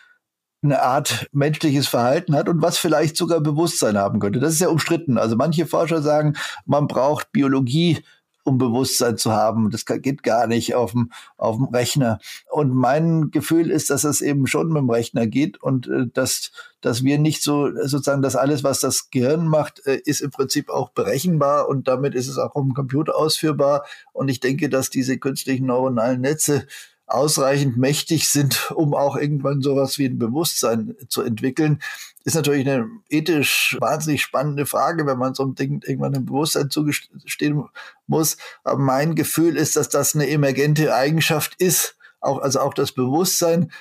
eine Art menschliches Verhalten hat und was vielleicht sogar Bewusstsein haben könnte. Das ist ja umstritten. Also manche Forscher sagen, man braucht Biologie, um Bewusstsein zu haben. Das geht gar nicht auf dem, auf dem Rechner. Und mein Gefühl ist, dass es eben schon mit dem Rechner geht und äh, dass, dass wir nicht so sozusagen, dass alles, was das Gehirn macht, äh, ist im Prinzip auch berechenbar und damit ist es auch auf Computer ausführbar. Und ich denke, dass diese künstlichen neuronalen Netze ausreichend mächtig sind, um auch irgendwann sowas wie ein Bewusstsein zu entwickeln, ist natürlich eine ethisch wahnsinnig spannende Frage, wenn man so einem Ding irgendwann ein Bewusstsein zugestehen muss. Aber mein Gefühl ist, dass das eine emergente Eigenschaft ist, auch, also auch das Bewusstsein,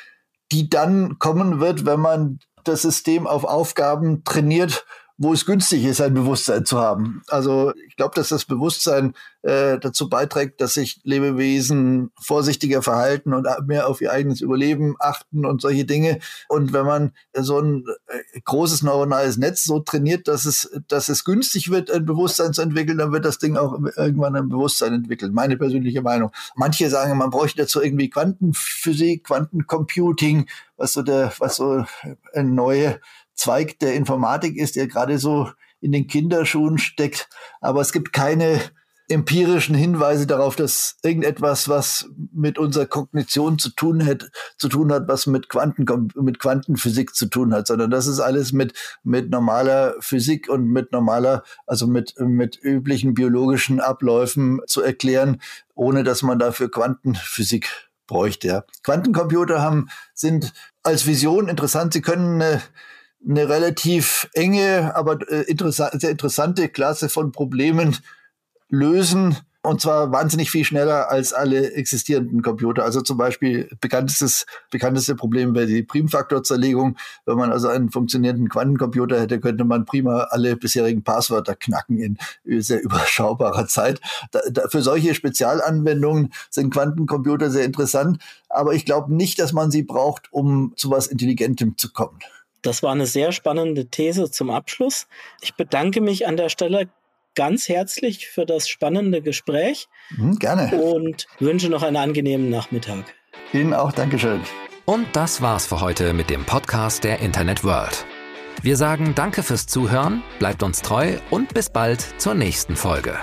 die dann kommen wird, wenn man das System auf Aufgaben trainiert, wo es günstig ist, ein Bewusstsein zu haben. Also ich glaube, dass das Bewusstsein äh, dazu beiträgt, dass sich Lebewesen vorsichtiger verhalten und mehr auf ihr eigenes Überleben achten und solche Dinge. Und wenn man so ein äh, großes neuronales Netz so trainiert, dass es, dass es günstig wird, ein Bewusstsein zu entwickeln, dann wird das Ding auch irgendwann ein Bewusstsein entwickeln. Meine persönliche Meinung. Manche sagen, man bräuchte dazu irgendwie Quantenphysik, Quantencomputing, was so der, was so eine neue Zweig der Informatik ist, der gerade so in den Kinderschuhen steckt. Aber es gibt keine empirischen Hinweise darauf, dass irgendetwas, was mit unserer Kognition zu tun hat, zu tun hat, was mit Quanten, mit Quantenphysik zu tun hat, sondern das ist alles mit, mit normaler Physik und mit normaler, also mit, mit üblichen biologischen Abläufen zu erklären, ohne dass man dafür Quantenphysik bräuchte. Quantencomputer haben, sind als Vision interessant. Sie können eine eine relativ enge, aber äh, interessant, sehr interessante Klasse von Problemen lösen. Und zwar wahnsinnig viel schneller als alle existierenden Computer. Also zum Beispiel bekanntestes, bekannteste Problem wäre die Primfaktorzerlegung. Wenn man also einen funktionierenden Quantencomputer hätte, könnte man prima alle bisherigen Passwörter knacken in sehr überschaubarer Zeit. Da, da, für solche Spezialanwendungen sind Quantencomputer sehr interessant. Aber ich glaube nicht, dass man sie braucht, um zu was Intelligentem zu kommen. Das war eine sehr spannende These zum Abschluss. Ich bedanke mich an der Stelle ganz herzlich für das spannende Gespräch. Mhm, gerne. Und wünsche noch einen angenehmen Nachmittag. Ihnen auch, Dankeschön. Und das war's für heute mit dem Podcast der Internet World. Wir sagen Danke fürs Zuhören, bleibt uns treu und bis bald zur nächsten Folge.